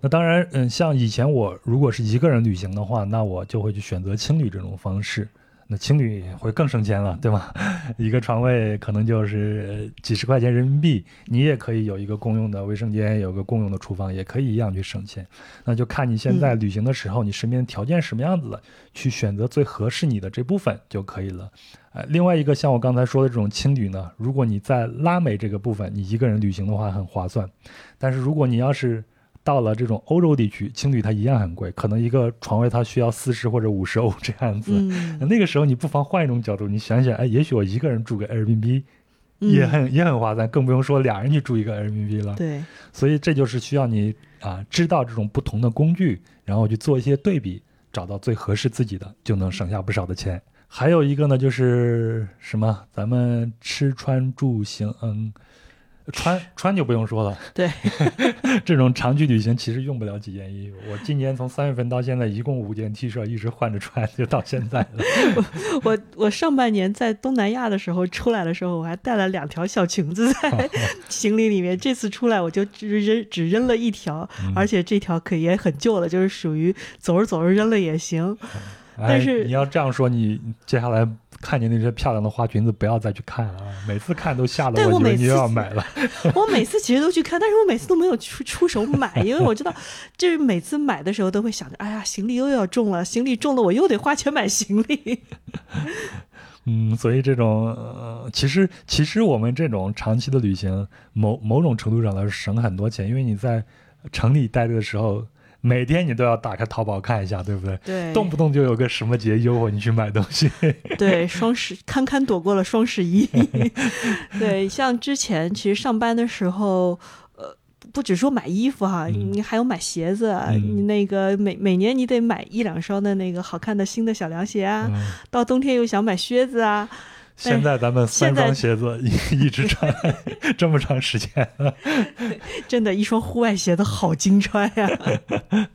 那当然，嗯，像以前我如果是一个人旅行的话，那我就会去选择青旅这种方式。那青旅会更省钱了，对吗？一个床位可能就是几十块钱人民币，你也可以有一个共用的卫生间，有个共用的厨房，也可以一样去省钱。那就看你现在旅行的时候，你身边条件什么样子了，去选择最合适你的这部分就可以了。呃，另外一个像我刚才说的这种青旅呢，如果你在拉美这个部分，你一个人旅行的话很划算，但是如果你要是到了这种欧洲地区，青旅它一样很贵，可能一个床位它需要四十或者五十欧这样子。那个时候你不妨换一种角度，你想想，哎，也许我一个人住个 Airbnb 也很也很划算，更不用说俩人去住一个 Airbnb 了。对，所以这就是需要你啊知道这种不同的工具，然后去做一些对比，找到最合适自己的，就能省下不少的钱。还有一个呢，就是什么，咱们吃穿住行，嗯。穿 穿就不用说了，对，这种长距旅行其实用不了几件衣服。我今年从三月份到现在，一共五件 T 恤，一直换着穿，就到现在了。我我我上半年在东南亚的时候出来的时候，我还带了两条小裙子在行李里面。这次出来我就只扔只扔了一条，而且这条可也很旧了，就是属于走着走着扔了也行。但是你要这样说，你接下来。看见那些漂亮的花裙子，不要再去看了啊！每次看都吓得我以为你要买了。我每次其实都去看，但是我每次都没有出出手买，因为我知道，就是每次买的时候都会想着，哎呀，行李又要重了，行李重了，我又得花钱买行李。嗯，所以这种呃，其实其实我们这种长期的旅行，某某种程度上来说省很多钱，因为你在城里待着的时候。每天你都要打开淘宝看一下，对不对？对，动不动就有个什么节优惠，你去买东西。对，双十堪堪躲过了双十一。对，像之前其实上班的时候，呃，不只说买衣服哈，你还有买鞋子。你那个每每年你得买一两双的那个好看的新的小凉鞋啊，到冬天又想买靴子啊。现在咱们三双鞋子一 一直穿 这么长时间了，真的，一双户外鞋子好经穿呀。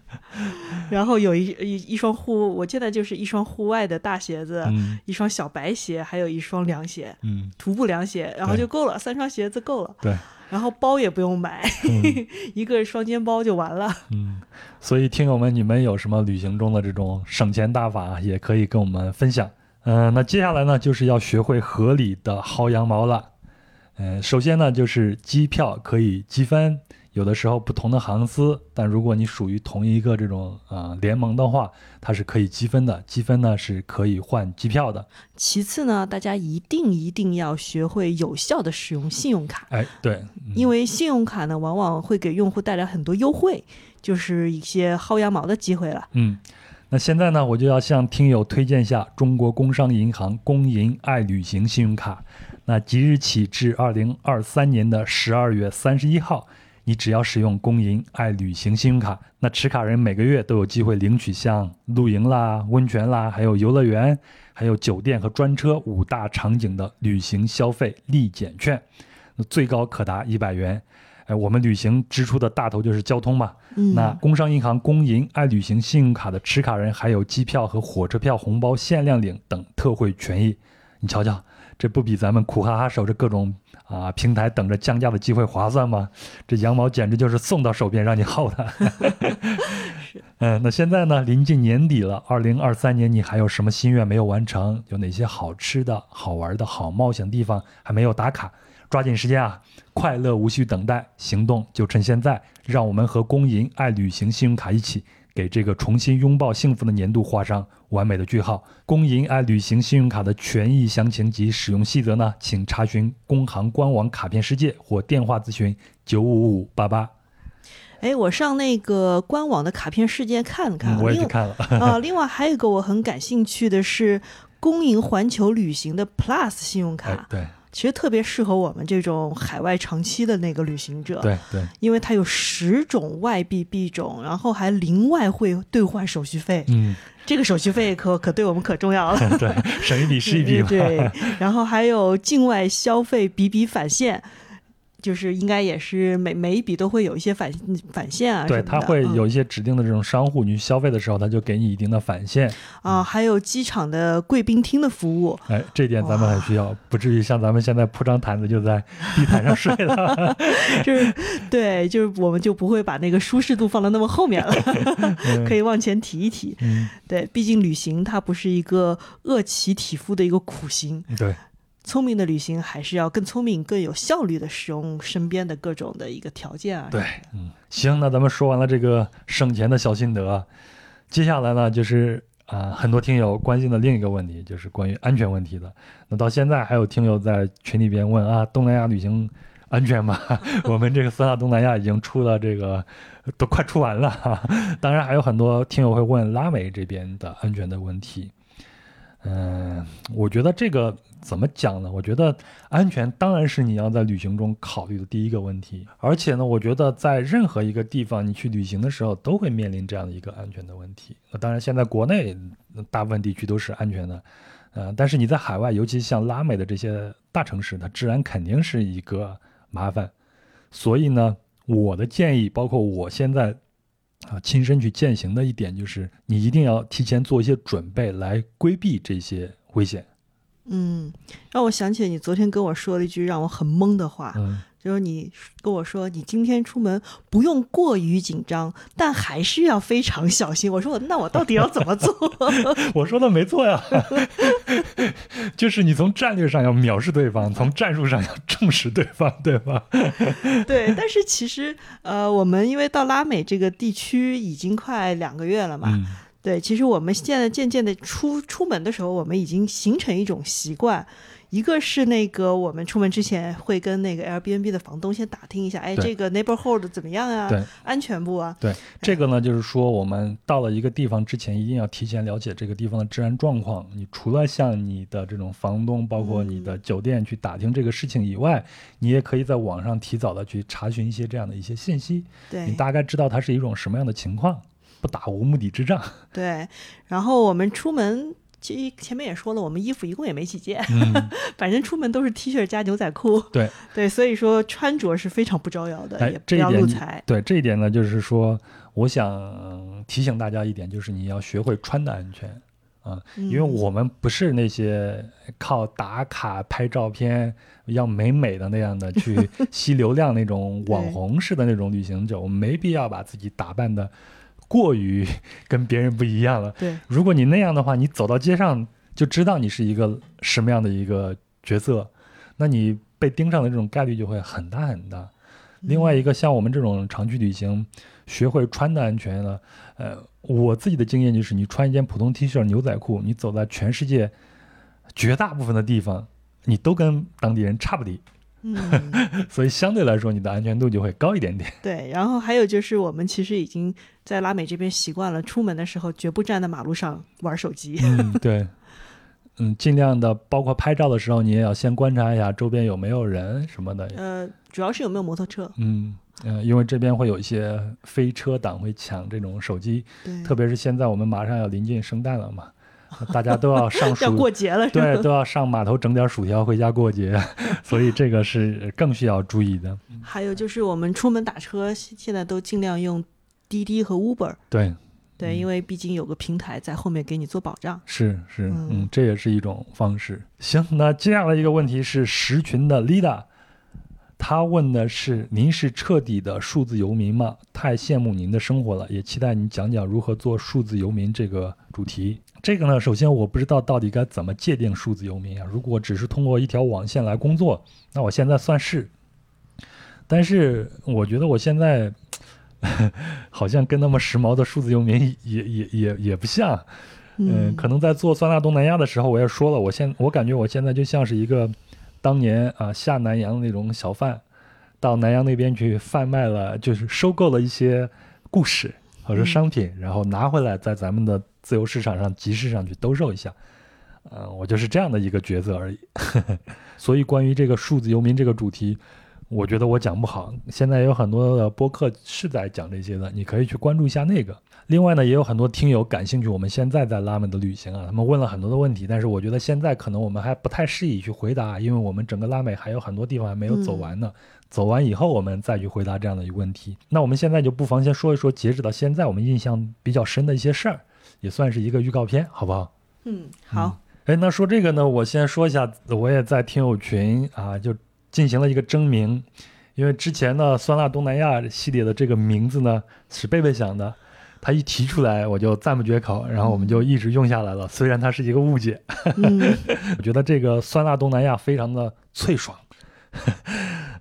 然后有一一一双户，我现在就是一双户外的大鞋子，一双小白鞋，还有一双凉鞋，嗯，徒步凉鞋，然后就够了，三双鞋子够了。对，然后包也不用买，一个双肩包就完了。嗯，所以听友们，你们有什么旅行中的这种省钱大法，也可以跟我们分享。嗯，那接下来呢，就是要学会合理的薅羊毛了。嗯，首先呢，就是机票可以积分，有的时候不同的航司，但如果你属于同一个这种啊联盟的话，它是可以积分的，积分呢是可以换机票的。其次呢，大家一定一定要学会有效的使用信用卡。哎，对，因为信用卡呢，往往会给用户带来很多优惠，就是一些薅羊毛的机会了。嗯。那现在呢，我就要向听友推荐一下中国工商银行工银爱旅行信用卡。那即日起至二零二三年的十二月三十一号，你只要使用工银爱旅行信用卡，那持卡人每个月都有机会领取像露营啦、温泉啦，还有游乐园、还有酒店和专车五大场景的旅行消费立减券，那最高可达一百元。哎，我们旅行支出的大头就是交通嘛。嗯，那工商银行工银爱旅行信用卡的持卡人还有机票和火车票红包限量领等特惠权益。你瞧瞧，这不比咱们苦哈哈守着各种啊平台等着降价的机会划算吗？这羊毛简直就是送到手边让你薅的。是。嗯，那现在呢，临近年底了，二零二三年你还有什么心愿没有完成？有哪些好吃的好玩的好冒险地方还没有打卡？抓紧时间啊！快乐无需等待，行动就趁现在。让我们和工银爱旅行信用卡一起，给这个重新拥抱幸福的年度画上完美的句号。工银爱旅行信用卡的权益详情及使用细则呢？请查询工行官网卡片世界或电话咨询九五五八八。哎，我上那个官网的卡片世界看了看，我也去看了啊。另外还有一个我很感兴趣的是工银环球旅行的 Plus 信用卡。对。其实特别适合我们这种海外长期的那个旅行者，对对，因为它有十种外币币种，然后还零外汇兑换手续费，嗯，这个手续费可可对我们可重要了，对，省一笔是一笔，对，然后还有境外消费比比返现。就是应该也是每每一笔都会有一些返返现啊，对，它会有一些指定的这种商户，你去消费的时候，他就给你一定的返现啊。还有机场的贵宾厅的服务，哎，这点咱们很需要，不至于像咱们现在铺张毯子就在地毯上睡了。就是对，就是我们就不会把那个舒适度放到那么后面了，可以往前提一提。对，毕竟旅行它不是一个饿其体肤的一个苦行。对。聪明的旅行还是要更聪明、更有效率的使用身边的各种的一个条件啊。对，嗯，行，那咱们说完了这个省钱的小心得，接下来呢，就是啊，很多听友关心的另一个问题，就是关于安全问题的。那到现在还有听友在群里边问啊，东南亚旅行安全吗？我们这个三大东南亚已经出了这个，都快出完了。哈。当然还有很多听友会问拉美这边的安全的问题。嗯，我觉得这个。怎么讲呢？我觉得安全当然是你要在旅行中考虑的第一个问题。而且呢，我觉得在任何一个地方你去旅行的时候，都会面临这样的一个安全的问题。那当然，现在国内大部分地区都是安全的，呃，但是你在海外，尤其像拉美的这些大城市，它治安肯定是一个麻烦。所以呢，我的建议，包括我现在啊亲身去践行的一点，就是你一定要提前做一些准备，来规避这些危险。嗯，让我想起你昨天跟我说了一句让我很懵的话，就是你跟我说你今天出门不用过于紧张，但还是要非常小心。我说我那我到底要怎么做？我说的没错呀，就是你从战略上要藐视对方，从战术上要重视对方，对吧？对，但是其实呃，我们因为到拉美这个地区已经快两个月了嘛。对，其实我们现在渐渐的出出门的时候，我们已经形成一种习惯。一个是那个，我们出门之前会跟那个 Airbnb 的房东先打听一下，哎，这个 neighborhood 怎么样啊？对，安全不啊？对，这个呢，就是说我们到了一个地方之前，一定要提前了解这个地方的治安状况。你除了向你的这种房东，包括你的酒店去打听这个事情以外，你也可以在网上提早的去查询一些这样的一些信息。对，你大概知道它是一种什么样的情况，不打无目的之仗。对，然后我们出门。其实前面也说了，我们衣服一共也没几件，反正出门都是 T 恤加牛仔裤。对 对，所以说穿着是非常不招摇的，也不要露财。对这一点呢，就是说，我想提醒大家一点，就是你要学会穿的安全啊，因为我们不是那些靠打卡拍照片要美美的那样的去吸流量那种网红式的那种旅行者，我们没必要把自己打扮的。过于跟别人不一样了。对，如果你那样的话，你走到街上就知道你是一个什么样的一个角色，那你被盯上的这种概率就会很大很大。另外一个，像我们这种长距旅行，学会穿的安全了，呃，我自己的经验就是，你穿一件普通 T 恤、牛仔裤，你走在全世界绝大部分的地方，你都跟当地人差不离。嗯，所以相对来说，你的安全度就会高一点点。对，然后还有就是，我们其实已经在拉美这边习惯了，出门的时候绝不站在马路上玩手机。嗯，对，嗯，尽量的，包括拍照的时候，你也要先观察一下周边有没有人什么的。呃，主要是有没有摩托车。嗯嗯，因为这边会有一些飞车党会抢这种手机，特别是现在我们马上要临近圣诞了嘛。大家都要上要过节了，对，都要上码头整点薯条回家过节，所以这个是更需要注意的。还有就是我们出门打车，现在都尽量用滴滴和 Uber。对，对，因为毕竟有个平台在后面给你做保障。是是，嗯，这也是一种方式。行，那接下来一个问题是十群的 Lida，他问的是：您是彻底的数字游民吗？太羡慕您的生活了，也期待你讲讲如何做数字游民这个主题。这个呢，首先我不知道到底该怎么界定数字游民啊。如果只是通过一条网线来工作，那我现在算是。但是我觉得我现在 好像跟那么时髦的数字游民也也也也不像。嗯，可能在做酸辣东南亚的时候，我也说了，我现我感觉我现在就像是一个当年啊下南洋那种小贩，到南洋那边去贩卖了，就是收购了一些故事或者商品，然后拿回来在咱们的。自由市场上、集市上去兜售一下，嗯，我就是这样的一个角色而已。所以，关于这个数字游民这个主题，我觉得我讲不好。现在有很多的播客是在讲这些的，你可以去关注一下那个。另外呢，也有很多听友感兴趣，我们现在在拉美的旅行啊，他们问了很多的问题，但是我觉得现在可能我们还不太适宜去回答，因为我们整个拉美还有很多地方还没有走完呢。走完以后，我们再去回答这样的一个问题。那我们现在就不妨先说一说，截止到现在我们印象比较深的一些事儿。也算是一个预告片，好不好？嗯，好。哎，那说这个呢，我先说一下，我也在听友群啊，就进行了一个征名，因为之前呢，酸辣东南亚系列的这个名字呢是贝贝想的，他一提出来我就赞不绝口，然后我们就一直用下来了。虽然它是一个误解，我觉得这个酸辣东南亚非常的脆爽，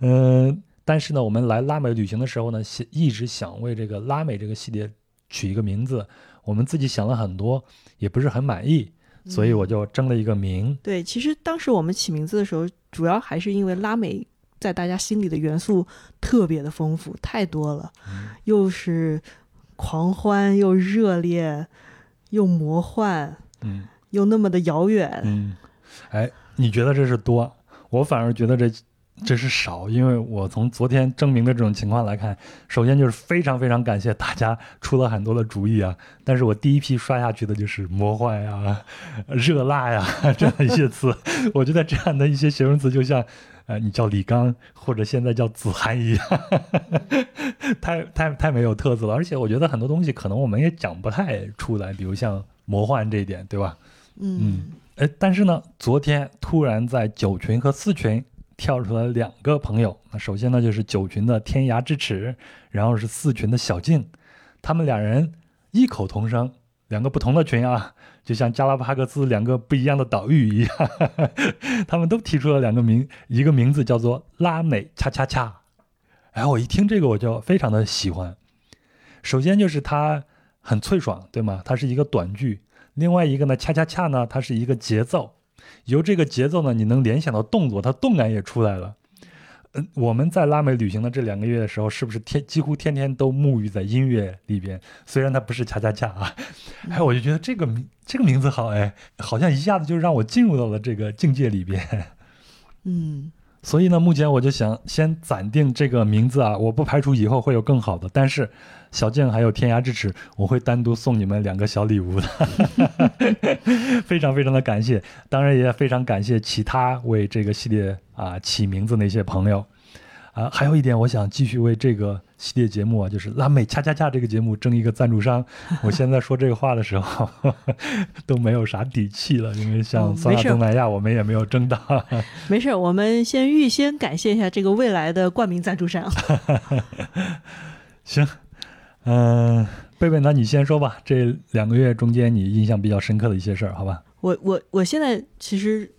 嗯，但是呢，我们来拉美旅行的时候呢，一直想为这个拉美这个系列取一个名字。我们自己想了很多，也不是很满意，所以我就争了一个名。对，其实当时我们起名字的时候，主要还是因为拉美在大家心里的元素特别的丰富，太多了，又是狂欢，又热烈，又魔幻，嗯，又那么的遥远。嗯，哎，你觉得这是多？我反而觉得这。这是少，因为我从昨天证明的这种情况来看，首先就是非常非常感谢大家出了很多的主意啊。但是我第一批刷下去的就是魔幻呀、热辣呀 这样一些词。我觉得这样的一些形容词就像，呃，你叫李刚或者现在叫子涵一样，太太太没有特色了。而且我觉得很多东西可能我们也讲不太出来，比如像魔幻这一点，对吧？嗯。哎，但是呢，昨天突然在九群和四群。跳出来两个朋友，那首先呢就是九群的天涯之尺，然后是四群的小静，他们两人异口同声，两个不同的群啊，就像加拉帕戈斯两个不一样的岛屿一样，他们都提出了两个名，一个名字叫做拉美恰恰恰，哎，我一听这个我就非常的喜欢，首先就是它很脆爽，对吗？它是一个短句。另外一个呢，恰恰恰呢，它是一个节奏。由这个节奏呢，你能联想到动作，它动感也出来了。嗯，我们在拉美旅行的这两个月的时候，是不是天几乎天天都沐浴在音乐里边？虽然它不是恰恰恰啊，哎，我就觉得这个名这个名字好，哎，好像一下子就让我进入到了这个境界里边。嗯。所以呢，目前我就想先暂定这个名字啊，我不排除以后会有更好的。但是，小静还有天涯之齿，我会单独送你们两个小礼物的，非常非常的感谢。当然也非常感谢其他为这个系列啊起名字那些朋友。啊，还有一点，我想继续为这个系列节目啊，就是拉美恰恰恰这个节目争一个赞助商。我现在说这个话的时候 都没有啥底气了，因为像酸辣东南亚，我们也没有争到。没事，我们先预先感谢一下这个未来的冠名赞助商。行，嗯，贝贝，那你先说吧。这两个月中间，你印象比较深刻的一些事儿，好吧？我我我现在其实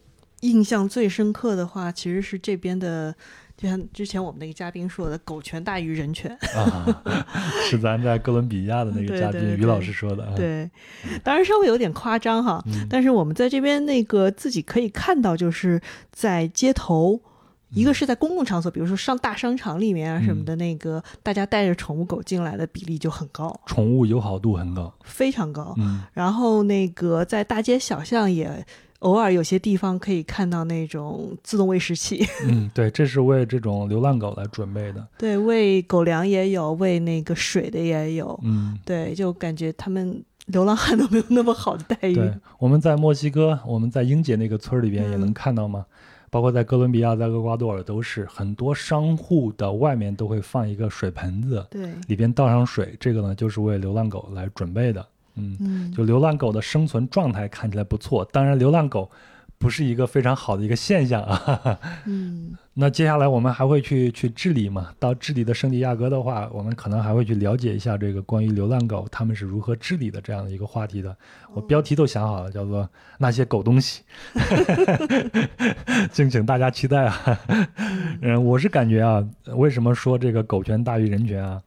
印象最深刻的话，其实是这边的。就像之前我们那个嘉宾说的，“狗权大于人权”，是咱在哥伦比亚的那个嘉宾于老师说的。对，当然稍微有点夸张哈，但是我们在这边那个自己可以看到，就是在街头，一个是在公共场所，比如说上大商场里面啊什么的，那个大家带着宠物狗进来的比例就很高，宠物友好度很高，非常高。然后那个在大街小巷也。偶尔有些地方可以看到那种自动喂食器。嗯，对，这是为这种流浪狗来准备的。对，喂狗粮也有，喂那个水的也有。嗯，对，就感觉他们流浪汉都没有那么好的待遇。对，我们在墨西哥，我们在英姐那个村里边也能看到吗？包括在哥伦比亚、在厄瓜多尔都是，很多商户的外面都会放一个水盆子，对，里边倒上水，这个呢就是为流浪狗来准备的。嗯，就流浪狗的生存状态看起来不错，当然流浪狗不是一个非常好的一个现象啊。嗯，那接下来我们还会去去智利嘛？到智利的圣地亚哥的话，我们可能还会去了解一下这个关于流浪狗他们是如何治理的这样的一个话题的。我标题都想好了，叫做那些狗东西，敬请大家期待啊。嗯，我是感觉啊，为什么说这个狗权大于人权啊？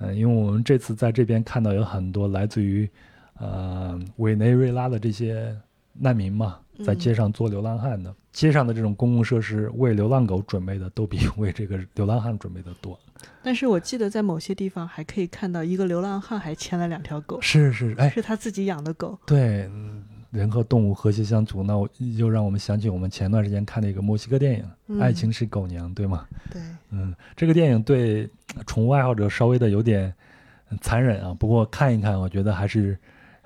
嗯，因为我们这次在这边看到有很多来自于。呃，委内瑞拉的这些难民嘛，在街上做流浪汉的，街上的这种公共设施为流浪狗准备的，都比 为这个流浪汉准备的多。但是我记得在某些地方还可以看到一个流浪汉还牵了两条狗，是是，哎，是他自己养的狗。对，人和动物和谐相处，那我又让我们想起我们前段时间看的一个墨西哥电影《爱情是狗娘》，对吗？对，嗯，这个电影对 宠物爱好者稍微的有点残忍啊，不过看一看，我觉得还是。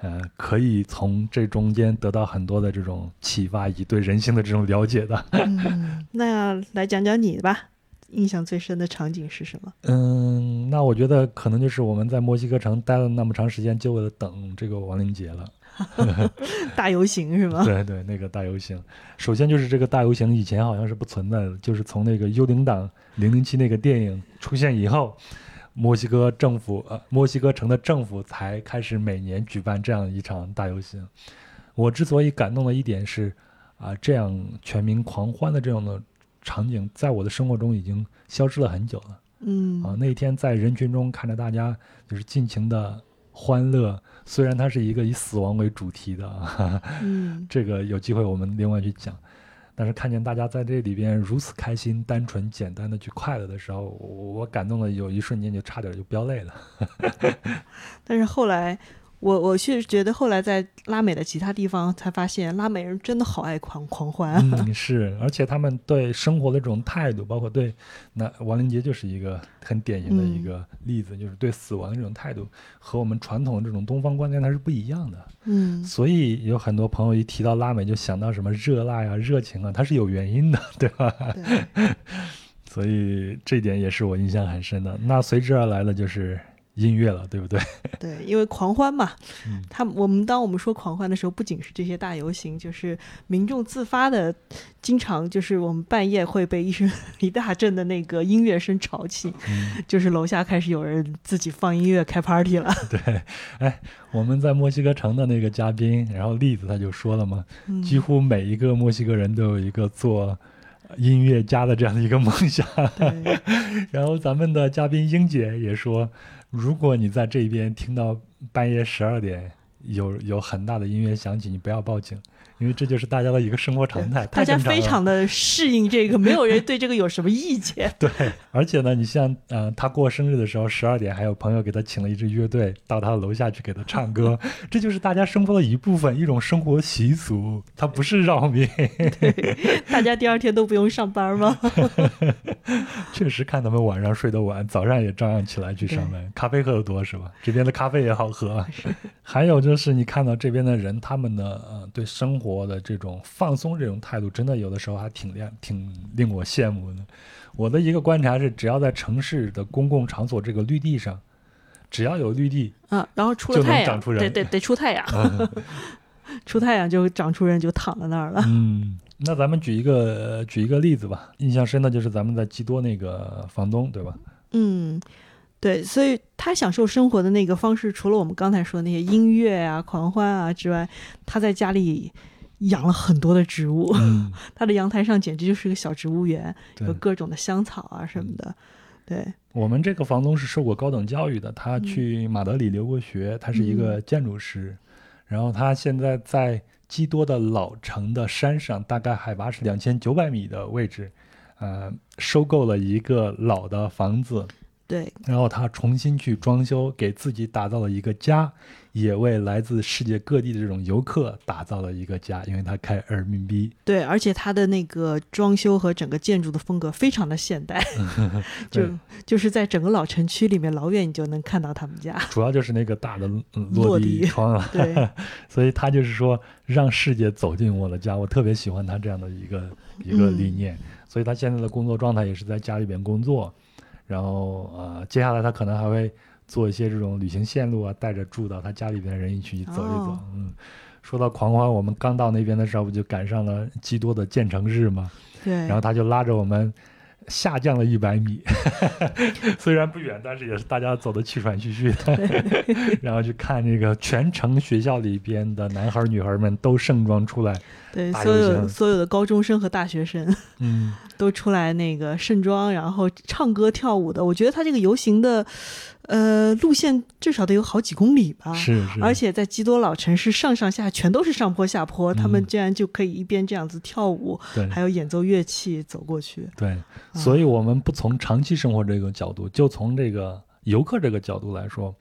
呃，可以从这中间得到很多的这种启发，以对人性的这种了解的。嗯，那来讲讲你吧，印象最深的场景是什么？嗯，那我觉得可能就是我们在墨西哥城待了那么长时间，就为了等这个亡灵节了。大游行是吗？对对，那个大游行。首先就是这个大游行以前好像是不存在的，就是从那个《幽灵党零零七》那个电影出现以后。墨西哥政府，呃，墨西哥城的政府才开始每年举办这样一场大游行。我之所以感动的一点是，啊，这样全民狂欢的这样的场景，在我的生活中已经消失了很久了。嗯，啊，那天在人群中看着大家就是尽情的欢乐，虽然它是一个以死亡为主题的，嗯，这个有机会我们另外去讲。但是看见大家在这里边如此开心、单纯、简单的去快乐的时候，我感动的有一瞬间就差点就飙泪了。但是后来。我我是觉得后来在拉美的其他地方才发现，拉美人真的好爱狂狂欢。嗯，是，而且他们对生活的这种态度，包括对那亡灵节就是一个很典型的一个例子，就是对死亡的这种态度和我们传统的这种东方观念它是不一样的。嗯，所以有很多朋友一提到拉美就想到什么热辣呀、热情啊，它是有原因的，对吧？对。所以这点也是我印象很深的。那随之而来的就是。音乐了，对不对？对，因为狂欢嘛，他我们当我们说狂欢的时候，不仅是这些大游行，就是民众自发的，经常就是我们半夜会被一声一大阵的那个音乐声吵起，就是楼下开始有人自己放音乐开 party 了。对，哎，我们在墨西哥城的那个嘉宾，然后栗子他就说了嘛，几乎每一个墨西哥人都有一个做音乐家的这样的一个梦想。然后咱们的嘉宾英姐也说。如果你在这边听到半夜十二点有有很大的音乐响起，你不要报警。因为这就是大家的一个生活常态，大家非常的适应这个，没有人对这个有什么意见。对，而且呢，你像呃，他过生日的时候，十二点还有朋友给他请了一支乐队到他的楼下去给他唱歌，这就是大家生活的一部分，一种生活习俗，他不是扰民。大家第二天都不用上班吗？确实，看他们晚上睡得晚，早上也照样起来去上班。咖啡喝的多是吧？这边的咖啡也好喝。还有就是你看到这边的人，他们的呃对生活。我的这种放松这种态度，真的有的时候还挺令，挺令我羡慕的。我的一个观察是，只要在城市的公共场所这个绿地上，只要有绿地，嗯，然后出了太阳，对对得出太阳，出太阳就长出人，就躺在那儿了。嗯，那咱们举一个举一个例子吧，印象深的就是咱们在基多那个房东，对吧？嗯。对，所以他享受生活的那个方式，除了我们刚才说的那些音乐啊、狂欢啊之外，他在家里养了很多的植物。他的阳台上简直就是个小植物园，有各种的香草啊什么的。对我们这个房东是受过高等教育的，他去马德里留过学，他是一个建筑师。然后他现在在基多的老城的山上，大概海拔是两千九百米的位置，呃，收购了一个老的房子。对，然后他重新去装修，给自己打造了一个家，也为来自世界各地的这种游客打造了一个家，因为他开人民币。对，而且他的那个装修和整个建筑的风格非常的现代，就就是在整个老城区里面，老远你就能看到他们家。主要就是那个大的落地窗了，对，所以他就是说让世界走进我的家，我特别喜欢他这样的一个一个理念，所以他现在的工作状态也是在家里边工作。然后呃，接下来他可能还会做一些这种旅行线路啊，带着住到他家里边的人一起去走一走。嗯，说到狂欢，我们刚到那边的时候，不就赶上了基多的建成日嘛？对。然后他就拉着我们。下降了一百米，虽然不远，但是也是大家走的气喘吁吁的。然后去看那个全城学校里边的男孩女孩们都盛装出来，对，所有所有的高中生和大学生，嗯，都出来那个盛装，然后唱歌跳舞的。我觉得他这个游行的。呃，路线至少得有好几公里吧。是是。而且在基多老城市上上下全都是上坡下坡，他们竟然就可以一边这样子跳舞，对，还有演奏乐器走过去。对，所以我们不从长期生活这个角度，就从这个游客这个角度来说，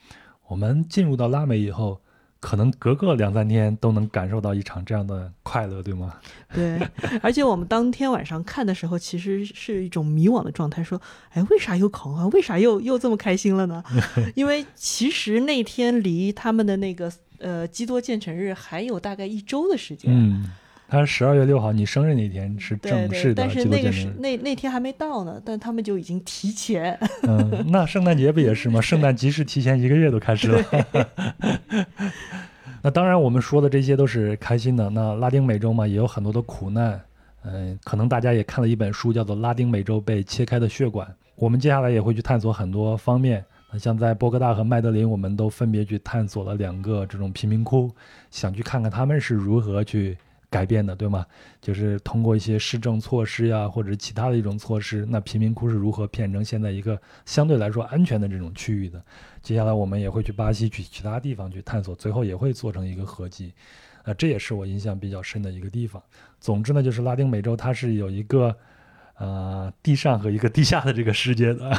我们进入到拉美以后。可能隔个两三天都能感受到一场这样的快乐，对吗？对，而且我们当天晚上看的时候，其实是一种迷惘的状态，说：“哎，为啥又狂欢？为啥又又这么开心了呢？” 因为其实那天离他们的那个呃基多建成日还有大概一周的时间。嗯。他是十二月六号，你生日那天是正式的，但是那个是那那天还没到呢，但他们就已经提前。嗯，那圣诞节不也是吗？圣诞集市提前一个月都开始了。那当然，我们说的这些都是开心的。那拉丁美洲嘛，也有很多的苦难。嗯，可能大家也看了一本书，叫做《拉丁美洲被切开的血管》。我们接下来也会去探索很多方面。像在波哥大和麦德林，我们都分别去探索了两个这种贫民窟，想去看看他们是如何去。改变的，对吗？就是通过一些施政措施呀，或者其他的一种措施，那贫民窟是如何变成现在一个相对来说安全的这种区域的？接下来我们也会去巴西，去其他地方去探索，最后也会做成一个合集。呃，这也是我印象比较深的一个地方。总之呢，就是拉丁美洲它是有一个。呃，地上和一个地下的这个世界的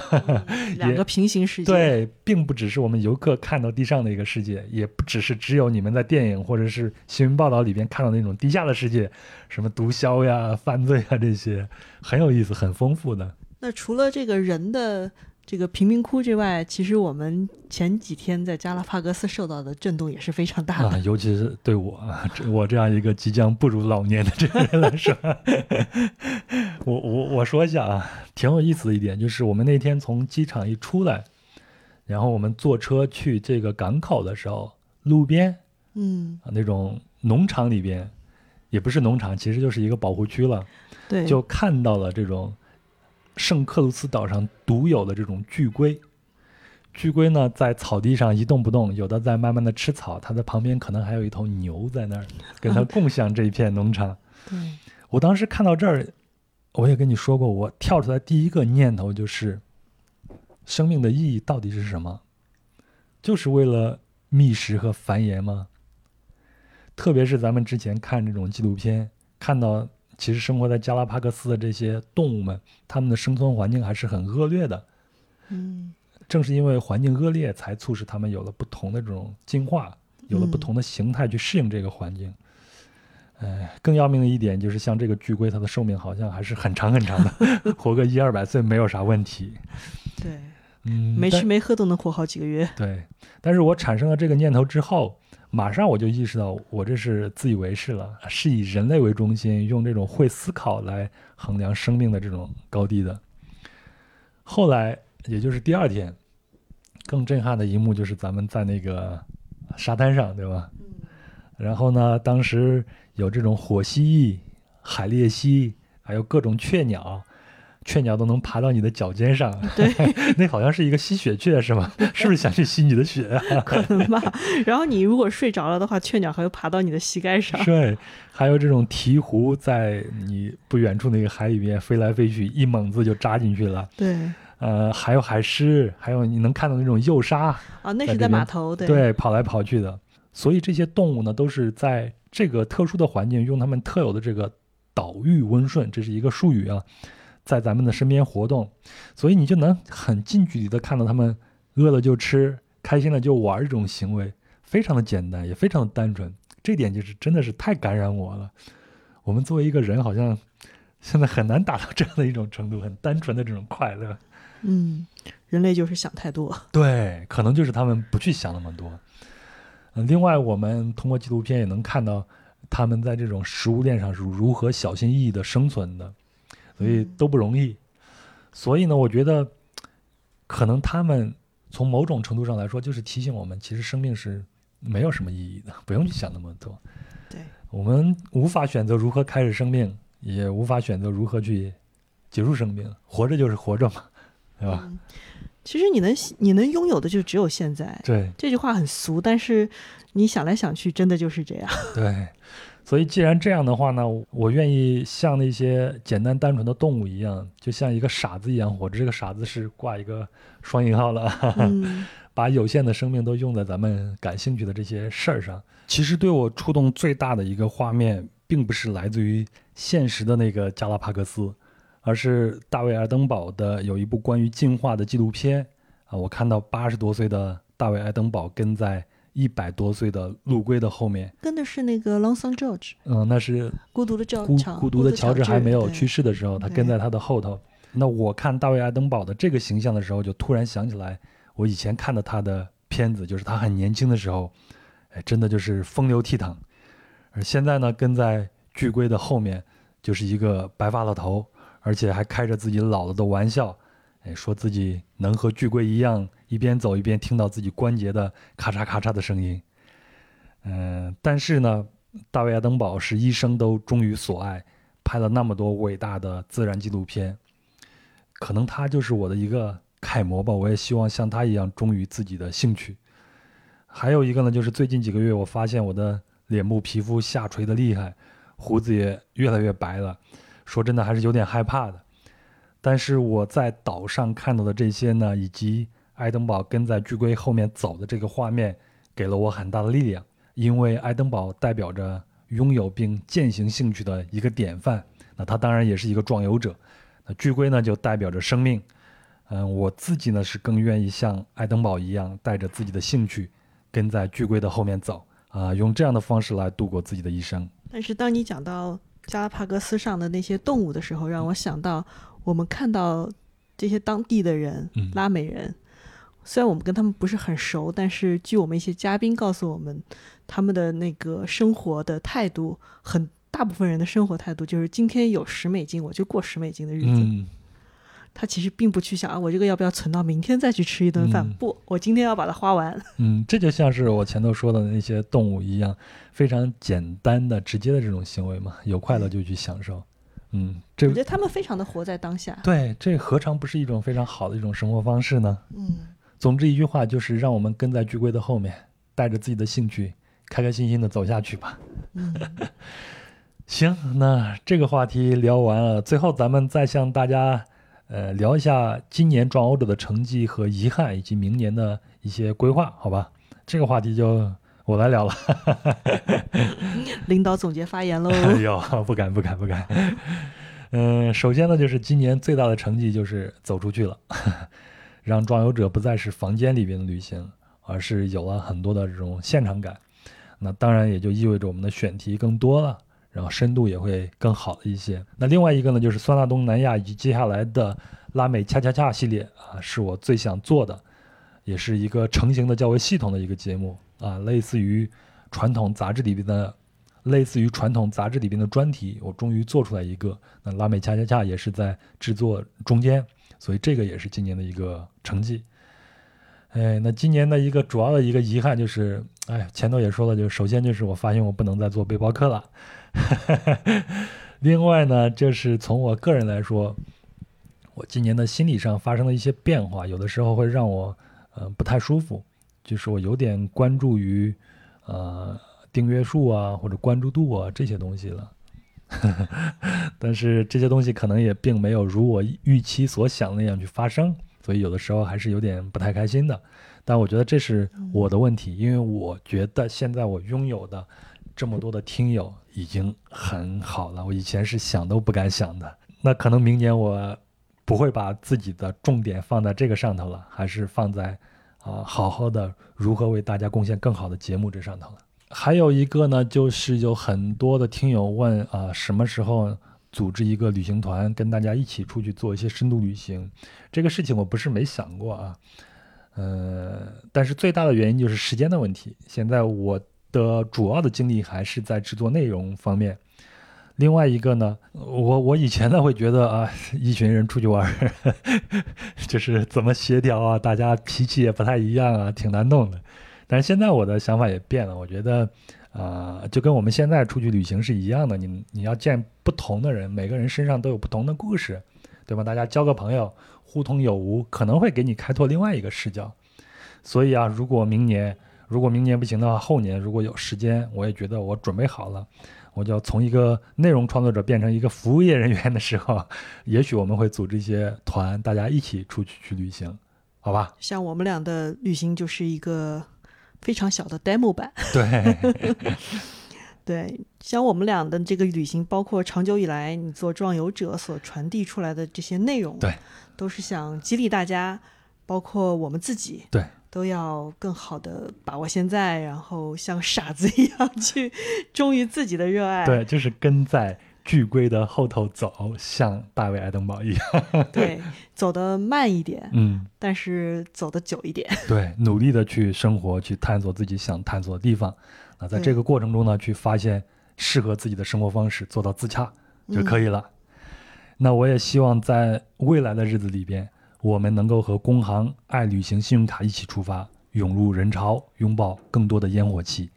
两个平行世界，对，并不只是我们游客看到地上的一个世界，也不只是只有你们在电影或者是新闻报道里边看到那种地下的世界，什么毒枭呀、犯罪啊这些，很有意思、很丰富的。那除了这个人的。这个贫民窟之外，其实我们前几天在加拉帕戈斯受到的震动也是非常大的，尤其是对我我这样一个即将步入老年的这个人来说，我我我说一下啊，挺有意思的一点就是，我们那天从机场一出来，然后我们坐车去这个港口的时候，路边，嗯，那种农场里边，也不是农场，其实就是一个保护区了，对，就看到了这种。圣克鲁斯岛上独有的这种巨龟，巨龟呢在草地上一动不动，有的在慢慢的吃草，它的旁边可能还有一头牛在那儿，跟它 共享这一片农场。对我当时看到这儿，我也跟你说过，我跳出来第一个念头就是，生命的意义到底是什么？就是为了觅食和繁衍吗？特别是咱们之前看这种纪录片，看到其实生活在加拉帕克斯的这些动物们，它们的生存环境还是很恶劣的。嗯，正是因为环境恶劣，才促使它们有了不同的这种进化，有了不同的形态去适应这个环境。哎，更要命的一点就是，像这个巨龟，它的寿命好像还是很长很长的，活个一二百岁没有啥问题。对，嗯，没吃没喝都能活好几个月。对，但是我产生了这个念头之后，马上我就意识到，我这是自以为是了，是以人类为中心，用这种会思考来衡量生命的这种高低的。后来，也就是第二天，更震撼的一幕就是咱们在那个沙滩上，对吧？嗯。然后呢，当时。有这种火蜥蜴、海鬣蜥，还有各种雀鸟，雀鸟都能爬到你的脚尖上。对，那好像是一个吸血雀，是吗？是不是想去吸你的血啊？可能吧。然后你如果睡着了的话，雀鸟还会爬到你的膝盖上。对，还有这种鹈鹕在你不远处那个海里面飞来飞去，一猛子就扎进去了。对，呃，还有海狮，还有你能看到那种幼鲨啊，那是在码头，对，对，跑来跑去的。所以这些动物呢，都是在。这个特殊的环境，用它们特有的这个岛屿温顺，这是一个术语啊，在咱们的身边活动，所以你就能很近距离的看到他们饿了就吃，开心了就玩这种行为，非常的简单，也非常的单纯。这点就是真的是太感染我了。我们作为一个人，好像现在很难达到这样的一种程度，很单纯的这种快乐。嗯，人类就是想太多。对，可能就是他们不去想那么多。嗯，另外，我们通过纪录片也能看到他们在这种食物链上是如何小心翼翼的生存的，所以都不容易。所以呢，我觉得可能他们从某种程度上来说，就是提醒我们，其实生命是没有什么意义的，不用去想那么多。对，我们无法选择如何开始生命，也无法选择如何去结束生命，活着就是活着嘛，对吧？其实你能你能拥有的就只有现在。对，这句话很俗，但是你想来想去，真的就是这样。对，所以既然这样的话呢，我愿意像那些简单单纯的动物一样，就像一个傻子一样活着。这个傻子是挂一个双引号了，把有限的生命都用在咱们感兴趣的这些事儿上。其实对我触动最大的一个画面，并不是来自于现实的那个加拉帕戈斯。而是大卫·爱登堡的有一部关于进化的纪录片啊，我看到八十多岁的大卫·爱登堡跟在一百多岁的陆龟的后面，跟的是那个 Lonesome George，嗯，那是孤独的乔孤孤独的乔治还没有去世的时候，他跟在他的后头。那我看大卫·爱登堡的这个形象的时候，就突然想起来我以前看的他的片子，就是他很年轻的时候，哎，真的就是风流倜傥。而现在呢，跟在巨龟的后面，就是一个白发老头。而且还开着自己老了的玩笑，哎，说自己能和巨龟一样，一边走一边听到自己关节的咔嚓咔嚓的声音。嗯，但是呢，大卫·爱登堡是一生都忠于所爱，拍了那么多伟大的自然纪录片，可能他就是我的一个楷模吧。我也希望像他一样忠于自己的兴趣。还有一个呢，就是最近几个月，我发现我的脸部皮肤下垂的厉害，胡子也越来越白了。说真的，还是有点害怕的。但是我在岛上看到的这些呢，以及爱登堡跟在巨龟后面走的这个画面，给了我很大的力量。因为爱登堡代表着拥有并践行兴趣的一个典范，那他当然也是一个壮游者。那巨龟呢，就代表着生命。嗯，我自己呢是更愿意像爱登堡一样，带着自己的兴趣，跟在巨龟的后面走啊，用这样的方式来度过自己的一生。但是当你讲到。加拉帕戈斯上的那些动物的时候，让我想到我们看到这些当地的人，拉美人。虽然我们跟他们不是很熟，但是据我们一些嘉宾告诉我们，他们的那个生活的态度，很大部分人的生活态度就是今天有十美金，我就过十美金的日子。他其实并不去想啊，我这个要不要存到明天再去吃一顿饭？不，我今天要把它花完。嗯，这就像是我前头说的那些动物一样，非常简单的、直接的这种行为嘛，有快乐就去享受。嗯，这我觉得他们非常的活在当下。对，这何尝不是一种非常好的一种生活方式呢？嗯，总之一句话就是，让我们跟在巨龟的后面，带着自己的兴趣，开开心心的走下去吧。嗯，行，那这个话题聊完了，最后咱们再向大家。呃，聊一下今年壮欧者的成绩和遗憾，以及明年的一些规划，好吧？这个话题就我来聊了。领导总结发言喽！哎呦，不敢不敢不敢。嗯，首先呢，就是今年最大的成绩就是走出去了，让壮游者不再是房间里边的旅行，而是有了很多的这种现场感。那当然也就意味着我们的选题更多了，然后深度也会更好一些。那另外一个呢，就是酸辣东南亚以及接下来的拉美恰恰恰系列啊，是我最想做的，也是一个成型的较为系统的一个节目啊，类似于传统杂志里边的。类似于传统杂志里边的专题，我终于做出来一个。那拉美恰恰恰也是在制作中间，所以这个也是今年的一个成绩。哎，那今年的一个主要的一个遗憾就是，哎，前头也说了，就是首先就是我发现我不能再做背包客了。另外呢，就是从我个人来说，我今年的心理上发生了一些变化，有的时候会让我呃不太舒服，就是我有点关注于呃。订阅数啊，或者关注度啊，这些东西了，但是这些东西可能也并没有如我预期所想那样去发生，所以有的时候还是有点不太开心的。但我觉得这是我的问题，因为我觉得现在我拥有的这么多的听友已经很好了，我以前是想都不敢想的。那可能明年我不会把自己的重点放在这个上头了，还是放在啊好好的如何为大家贡献更好的节目这上头了。还有一个呢，就是有很多的听友问啊，什么时候组织一个旅行团，跟大家一起出去做一些深度旅行？这个事情我不是没想过啊，呃，但是最大的原因就是时间的问题。现在我的主要的精力还是在制作内容方面。另外一个呢，我我以前呢会觉得啊，一群人出去玩，就是怎么协调啊，大家脾气也不太一样啊，挺难弄的。但现在我的想法也变了，我觉得，啊，就跟我们现在出去旅行是一样的，你你要见不同的人，每个人身上都有不同的故事，对吧？大家交个朋友，互通有无，可能会给你开拓另外一个视角。所以啊，如果明年，如果明年不行的话，后年如果有时间，我也觉得我准备好了，我就要从一个内容创作者变成一个服务业人员的时候，也许我们会组织一些团，大家一起出去去旅行，好吧？像我们俩的旅行就是一个。非常小的 demo 版，对，对，像我们俩的这个旅行，包括长久以来你做壮游者所传递出来的这些内容，对，都是想激励大家，包括我们自己，对，都要更好的把握现在，然后像傻子一样 去忠于自己的热爱，对，就是跟在。巨龟的后头走，像大卫·爱登堡一样，对，走得慢一点，嗯，但是走得久一点，对，努力的去生活，去探索自己想探索的地方。那在这个过程中呢，去发现适合自己的生活方式，做到自洽就可以了。那我也希望在未来的日子里边，我们能够和工行爱旅行信用卡一起出发，涌入人潮，拥抱更多的烟火气。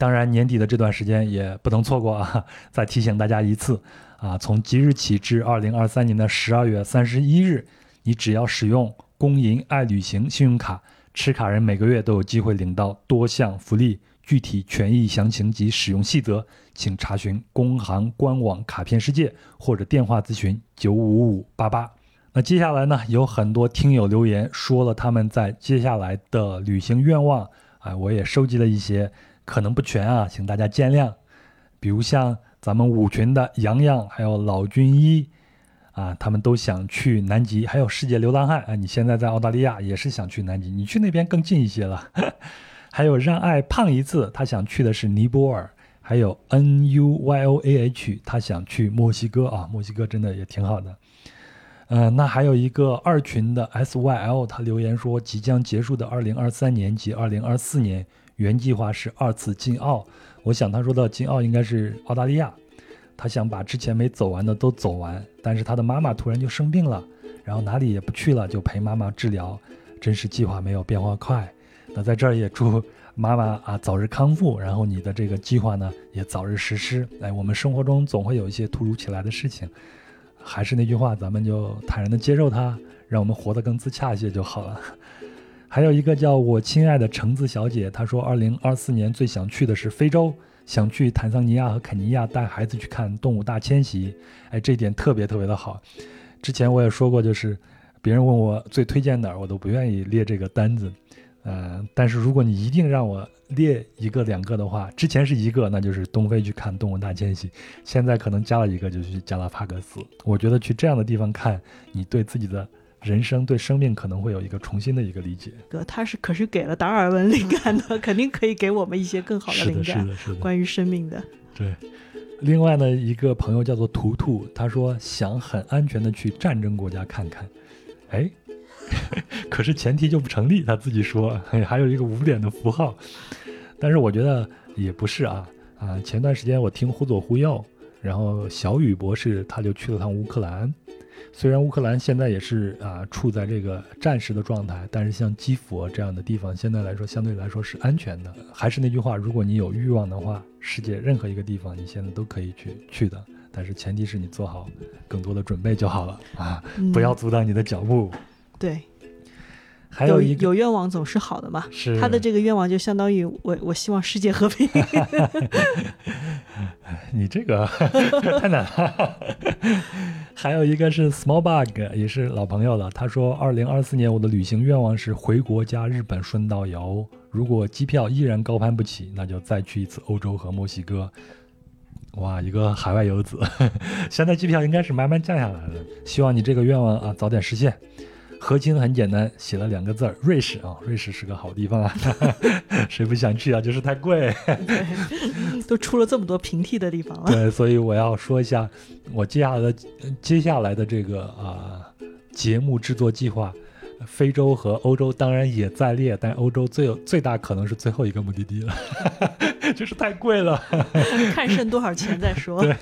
当然，年底的这段时间也不能错过啊！再提醒大家一次啊，从即日起至二零二三年的十二月三十一日，你只要使用工银爱旅行信用卡，持卡人每个月都有机会领到多项福利。具体权益详情及使用细则，请查询工行官网卡片世界或者电话咨询九五五八八。那接下来呢，有很多听友留言说了他们在接下来的旅行愿望啊，我也收集了一些。可能不全啊，请大家见谅。比如像咱们五群的洋洋，还有老军医，啊，他们都想去南极。还有世界流浪汉啊，你现在在澳大利亚也是想去南极，你去那边更近一些了。还有让爱胖一次，他想去的是尼泊尔。还有 N U Y O A H，他想去墨西哥啊，墨西哥真的也挺好的。嗯，那还有一个二群的 S Y L，他留言说，即将结束的二零二三年及二零二四年。原计划是二次进澳，我想他说的进澳应该是澳大利亚，他想把之前没走完的都走完，但是他的妈妈突然就生病了，然后哪里也不去了，就陪妈妈治疗，真是计划没有变化快。那在这儿也祝妈妈啊早日康复，然后你的这个计划呢也早日实施。哎，我们生活中总会有一些突如其来的事情，还是那句话，咱们就坦然的接受它，让我们活得更自洽一些就好了。还有一个叫我亲爱的橙子小姐，她说，二零二四年最想去的是非洲，想去坦桑尼亚和肯尼亚带孩子去看动物大迁徙。哎，这一点特别特别的好。之前我也说过，就是别人问我最推荐哪儿，我都不愿意列这个单子。嗯，但是如果你一定让我列一个两个的话，之前是一个，那就是东非去看动物大迁徙，现在可能加了一个，就去加拉帕戈斯。我觉得去这样的地方看，你对自己的人生、对生命可能会有一个重新的一个理解。哥，他是可是给了达尔文灵感的，肯定可以给我们一些更好的灵感，是的，是的，关于生命的。对。另外呢，一个朋友叫做图图，他说想很安全的去战争国家看看，哎，可是前提就不成立。他自己说，还有一个五点的符号，但是我觉得也不是啊啊！前段时间我听忽左忽右，然后小雨博士他就去了趟乌克兰。虽然乌克兰现在也是啊处在这个战时的状态，但是像基辅这样的地方，现在来说相对来说是安全的。还是那句话，如果你有欲望的话，世界任何一个地方你现在都可以去去的，但是前提是你做好更多的准备就好了啊，不要阻挡你的脚步。对。还有一有愿望总是好的嘛？是他的这个愿望就相当于我我希望世界和平。你这个 太难了。还有一个是 Small Bug，也是老朋友了。他说，二零二四年我的旅行愿望是回国加日本顺道游。如果机票依然高攀不起，那就再去一次欧洲和墨西哥。哇，一个海外游子，现在机票应该是慢慢降下来了。希望你这个愿望啊早点实现。核心很简单，写了两个字儿：瑞士啊，瑞士是个好地方啊，谁不想去啊？就是太贵，都出了这么多平替的地方了。对，所以我要说一下，我接下来的接下来的这个啊节目制作计划，非洲和欧洲当然也在列，但欧洲最有最大可能是最后一个目的地了，就是太贵了，看剩多少钱再说。对，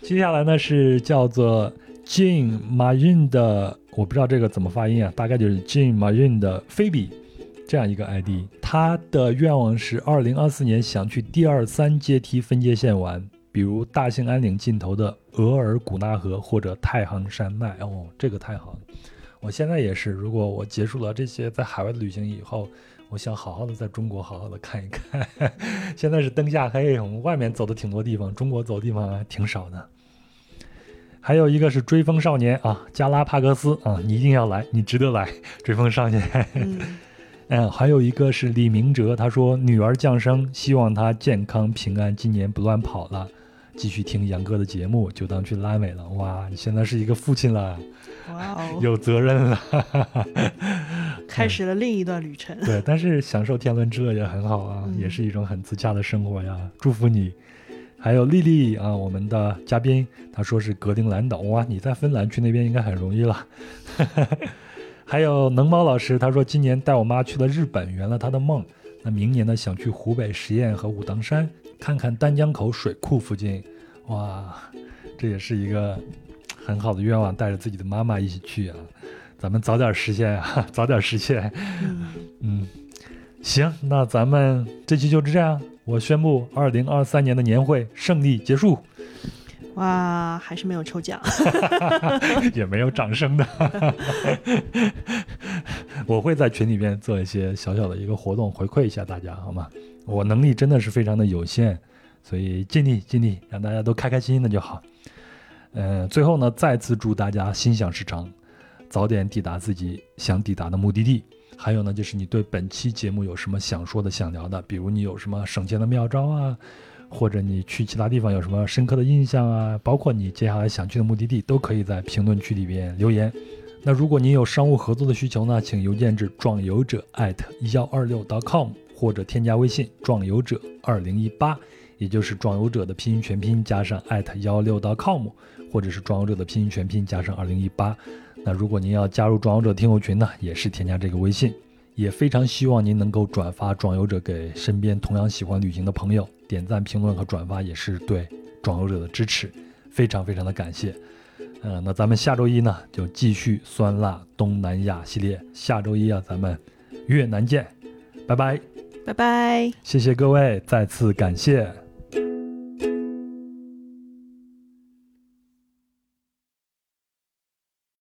接下来呢是叫做 Jean Marin 的。我不知道这个怎么发音啊，大概就是 Jim Marin 的菲比这样一个 ID。他的愿望是二零二四年想去第二三阶梯分界线玩，比如大兴安岭尽头的额尔古纳河或者太行山脉。哦，这个太行。我现在也是，如果我结束了这些在海外的旅行以后，我想好好的在中国好好的看一看。现在是灯下黑，我们外面走的挺多地方，中国走的地方还挺少的。还有一个是追风少年啊，加拉帕戈斯啊，你一定要来，你值得来，追风少年。嗯，还有一个是李明哲，他说女儿降生，希望她健康平安，今年不乱跑了，继续听杨哥的节目，就当去拉美了。哇，你现在是一个父亲了，哇哦，有责任了，开始了另一段旅程。对，但是享受天伦之乐也很好啊，也是一种很自洽的生活呀，祝福你。还有丽丽啊，我们的嘉宾，他说是格陵兰岛哇，你在芬兰去那边应该很容易了。还有能猫老师，他说今年带我妈去了日本，圆了她的梦。那明年呢，想去湖北十堰和武当山看看丹江口水库附近。哇，这也是一个很好的愿望，带着自己的妈妈一起去啊，咱们早点实现啊，早点实现。嗯，行，那咱们这期就是这样。我宣布，二零二三年的年会胜利结束。哇，还是没有抽奖，也没有掌声的。我会在群里面做一些小小的一个活动，回馈一下大家，好吗？我能力真的是非常的有限，所以尽力尽力，让大家都开开心心的就好。呃，最后呢，再次祝大家心想事成，早点抵达自己想抵达的目的地。还有呢，就是你对本期节目有什么想说的、想聊的？比如你有什么省钱的妙招啊，或者你去其他地方有什么深刻的印象啊，包括你接下来想去的目的地，都可以在评论区里边留言。那如果您有商务合作的需求呢，请邮件至壮游者艾特幺二六 .com，或者添加微信壮游者二零一八，也就是壮游者的拼音全拼加上艾特幺六 .com，或者是壮游者的拼音全拼加上二零一八。那如果您要加入壮游者听友群呢，也是添加这个微信，也非常希望您能够转发壮游者给身边同样喜欢旅行的朋友，点赞、评论和转发也是对壮游者的支持，非常非常的感谢。嗯，那咱们下周一呢就继续酸辣东南亚系列，下周一啊咱们越南见，拜拜，拜拜，谢谢各位，再次感谢。